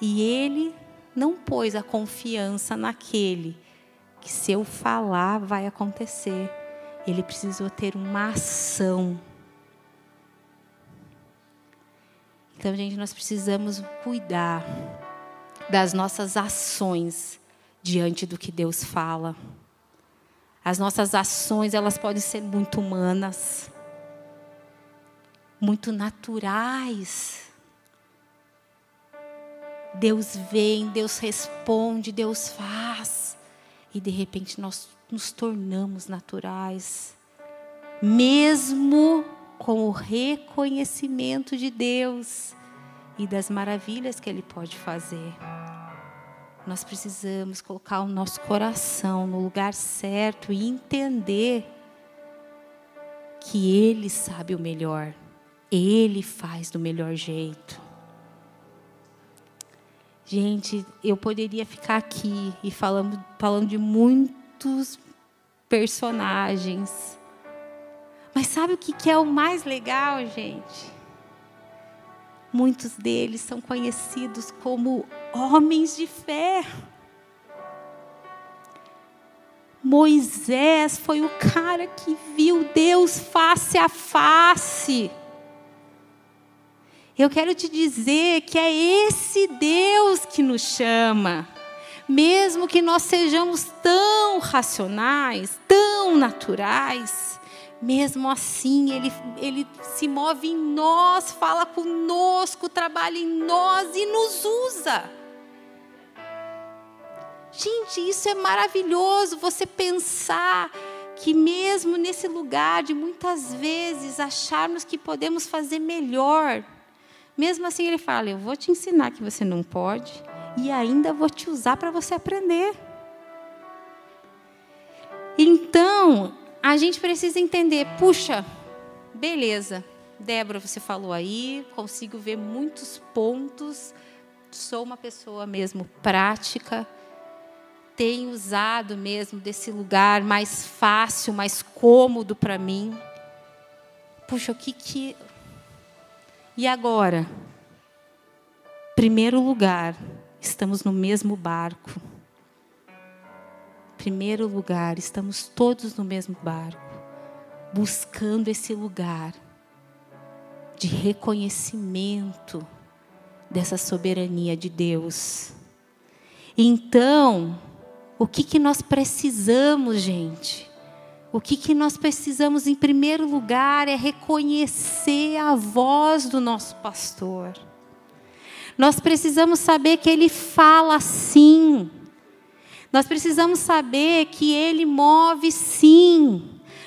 E ele não pôs a confiança naquele que, se eu falar, vai acontecer. Ele precisou ter uma ação Então, gente, nós precisamos cuidar das nossas ações diante do que Deus fala. As nossas ações, elas podem ser muito humanas, muito naturais. Deus vem, Deus responde, Deus faz. E de repente nós nos tornamos naturais. Mesmo com o reconhecimento de Deus e das maravilhas que Ele pode fazer. Nós precisamos colocar o nosso coração no lugar certo e entender que Ele sabe o melhor, Ele faz do melhor jeito. Gente, eu poderia ficar aqui e falando, falando de muitos personagens. Mas sabe o que é o mais legal, gente? Muitos deles são conhecidos como homens de fé. Moisés foi o cara que viu Deus face a face. Eu quero te dizer que é esse Deus que nos chama. Mesmo que nós sejamos tão racionais, tão naturais, mesmo assim, ele, ele se move em nós, fala conosco, trabalha em nós e nos usa. Gente, isso é maravilhoso você pensar que, mesmo nesse lugar de muitas vezes acharmos que podemos fazer melhor, mesmo assim, ele fala: Eu vou te ensinar que você não pode e ainda vou te usar para você aprender. Então, a gente precisa entender, puxa, beleza, Débora, você falou aí, consigo ver muitos pontos, sou uma pessoa mesmo prática, tenho usado mesmo desse lugar mais fácil, mais cômodo para mim. Puxa, o que que. E agora? Primeiro lugar, estamos no mesmo barco primeiro lugar, estamos todos no mesmo barco, buscando esse lugar de reconhecimento dessa soberania de Deus. Então, o que, que nós precisamos, gente? O que, que nós precisamos, em primeiro lugar, é reconhecer a voz do nosso pastor. Nós precisamos saber que ele fala sim. Nós precisamos saber que Ele move sim.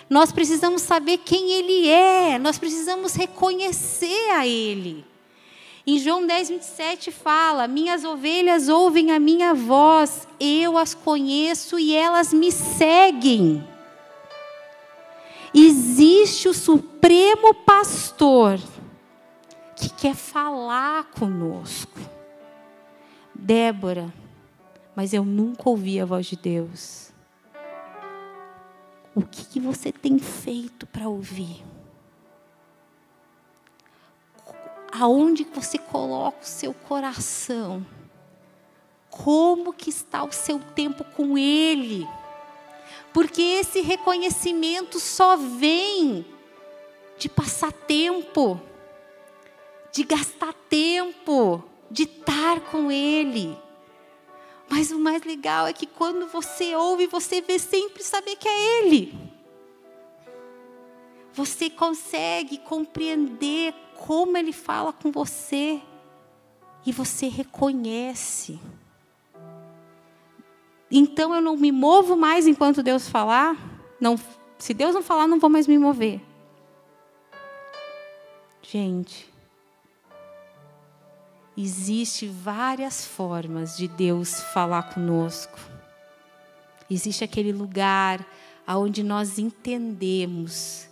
Nós precisamos saber quem Ele é. Nós precisamos reconhecer a Ele. Em João 10, 27 fala: Minhas ovelhas ouvem a minha voz, eu as conheço e elas me seguem. Existe o Supremo Pastor que quer falar conosco. Débora, mas eu nunca ouvi a voz de Deus. O que, que você tem feito para ouvir? Aonde você coloca o seu coração? Como que está o seu tempo com Ele? Porque esse reconhecimento só vem de passar tempo, de gastar tempo, de estar com Ele. Mas o mais legal é que quando você ouve, você vê sempre saber que é Ele. Você consegue compreender como Ele fala com você e você reconhece. Então eu não me movo mais enquanto Deus falar. Não, se Deus não falar, não vou mais me mover. Gente, Existe várias formas de Deus falar conosco. Existe aquele lugar aonde nós entendemos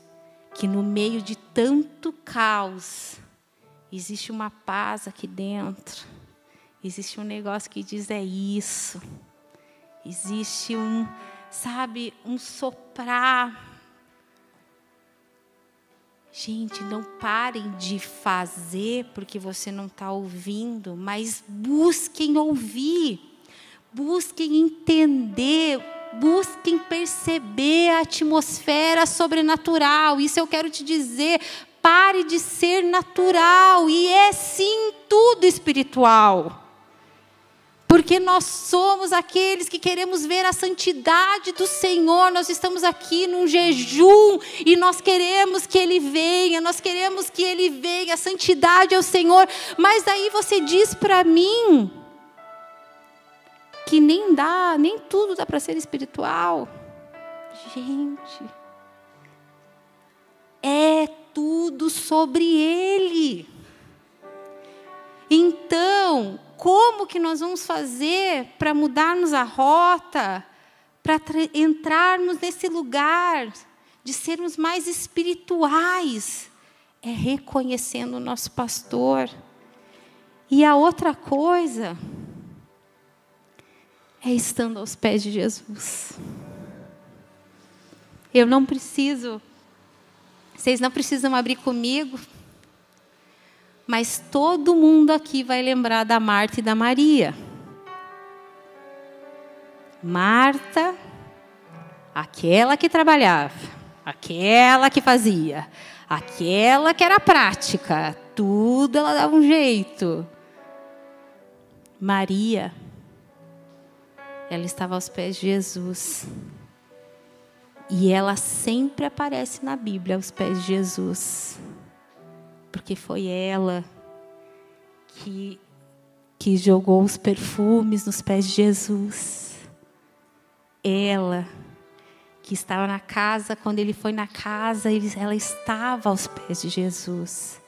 que no meio de tanto caos existe uma paz aqui dentro. Existe um negócio que diz é isso. Existe um, sabe, um soprar Gente, não parem de fazer porque você não está ouvindo, mas busquem ouvir, busquem entender, busquem perceber a atmosfera sobrenatural. Isso eu quero te dizer. pare de ser natural e é sim tudo espiritual. Porque nós somos aqueles que queremos ver a santidade do Senhor. Nós estamos aqui num jejum e nós queremos que Ele venha, nós queremos que Ele venha. A santidade é o Senhor. Mas aí você diz para mim que nem dá, nem tudo dá para ser espiritual. Gente, é tudo sobre Ele. Então, como que nós vamos fazer para mudarmos a rota, para entrarmos nesse lugar de sermos mais espirituais? É reconhecendo o nosso pastor. E a outra coisa é estando aos pés de Jesus. Eu não preciso, vocês não precisam abrir comigo, mas todo mundo aqui vai lembrar da Marta e da Maria. Marta, aquela que trabalhava, aquela que fazia, aquela que era prática, tudo ela dava um jeito. Maria, ela estava aos pés de Jesus. E ela sempre aparece na Bíblia aos pés de Jesus porque foi ela que, que jogou os perfumes nos pés de Jesus. Ela que estava na casa, quando ele foi na casa, ela estava aos pés de Jesus.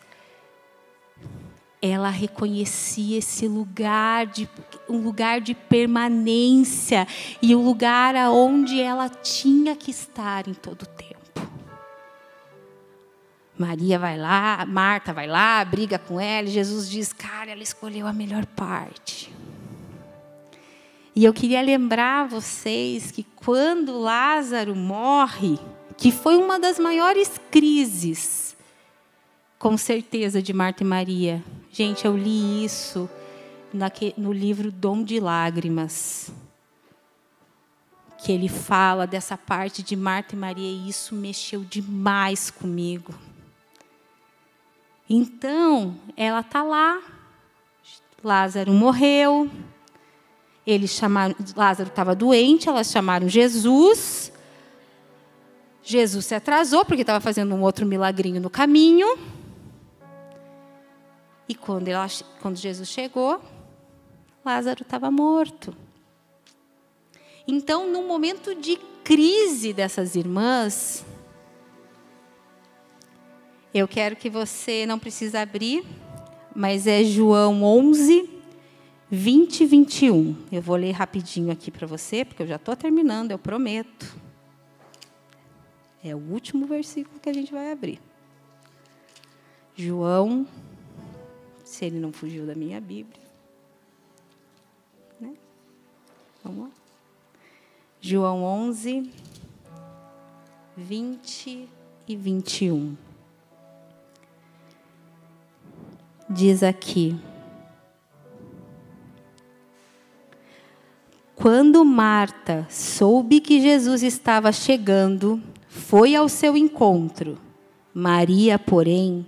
Ela reconhecia esse lugar de um lugar de permanência e o um lugar aonde ela tinha que estar em todo o tempo. Maria vai lá, Marta vai lá, briga com ela, e Jesus diz: Cara, ela escolheu a melhor parte. E eu queria lembrar vocês que quando Lázaro morre, que foi uma das maiores crises, com certeza, de Marta e Maria. Gente, eu li isso no livro Dom de Lágrimas. Que ele fala dessa parte de Marta e Maria, e isso mexeu demais comigo. Então, ela está lá. Lázaro morreu. Eles chamaram, Lázaro estava doente, elas chamaram Jesus. Jesus se atrasou porque estava fazendo um outro milagrinho no caminho. E quando, ela, quando Jesus chegou, Lázaro estava morto. Então, no momento de crise dessas irmãs, eu quero que você não precise abrir, mas é João 11, 20 e 21. Eu vou ler rapidinho aqui para você, porque eu já estou terminando, eu prometo. É o último versículo que a gente vai abrir. João, se ele não fugiu da minha Bíblia. Né? Vamos lá. João 11, 20 e 21. Diz aqui: Quando Marta soube que Jesus estava chegando, foi ao seu encontro. Maria, porém,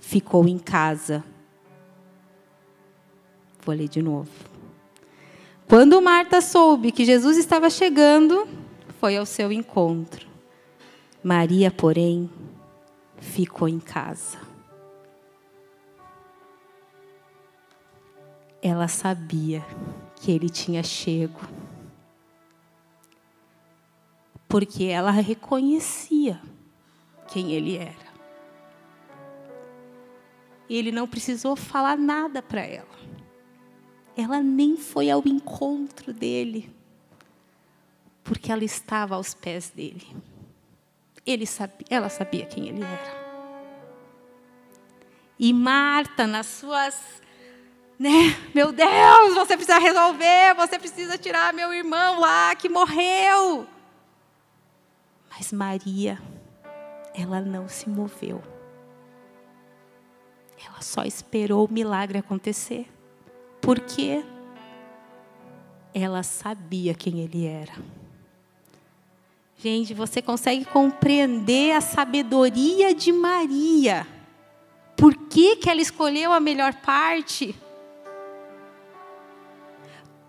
ficou em casa. Vou ler de novo. Quando Marta soube que Jesus estava chegando, foi ao seu encontro. Maria, porém, ficou em casa. Ela sabia que ele tinha chego. Porque ela reconhecia quem ele era. Ele não precisou falar nada para ela. Ela nem foi ao encontro dele, porque ela estava aos pés dele. Ele sabia, ela sabia quem ele era. E Marta, nas suas né? Meu Deus, você precisa resolver, você precisa tirar meu irmão lá que morreu. Mas Maria, ela não se moveu. Ela só esperou o milagre acontecer. Por quê? Ela sabia quem ele era. Gente, você consegue compreender a sabedoria de Maria por que, que ela escolheu a melhor parte.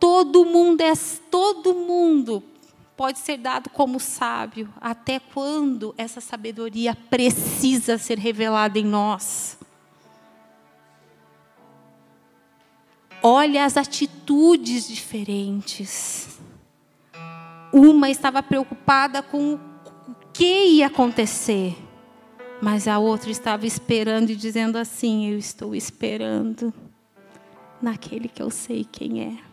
Todo mundo é todo mundo pode ser dado como sábio, até quando essa sabedoria precisa ser revelada em nós. Olha as atitudes diferentes. Uma estava preocupada com o que ia acontecer, mas a outra estava esperando e dizendo assim: Eu estou esperando naquele que eu sei quem é.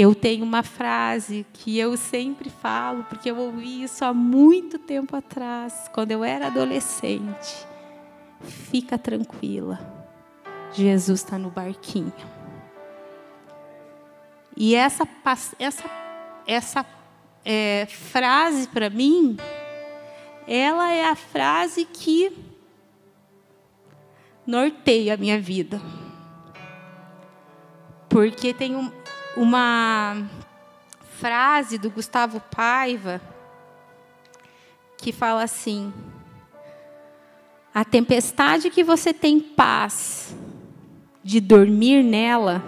Eu tenho uma frase que eu sempre falo, porque eu ouvi isso há muito tempo atrás, quando eu era adolescente. Fica tranquila, Jesus está no barquinho. E essa, essa, essa é, frase, para mim, ela é a frase que norteia a minha vida. Porque tem um, uma frase do Gustavo Paiva que fala assim: A tempestade que você tem paz de dormir nela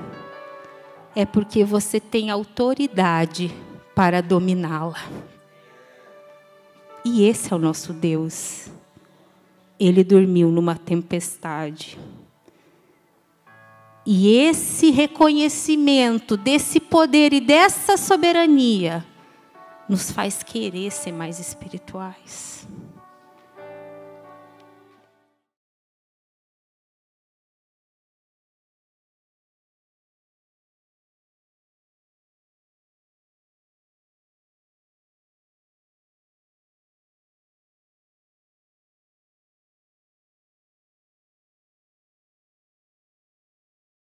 é porque você tem autoridade para dominá-la. E esse é o nosso Deus. Ele dormiu numa tempestade. E esse reconhecimento desse poder e dessa soberania nos faz querer ser mais espirituais.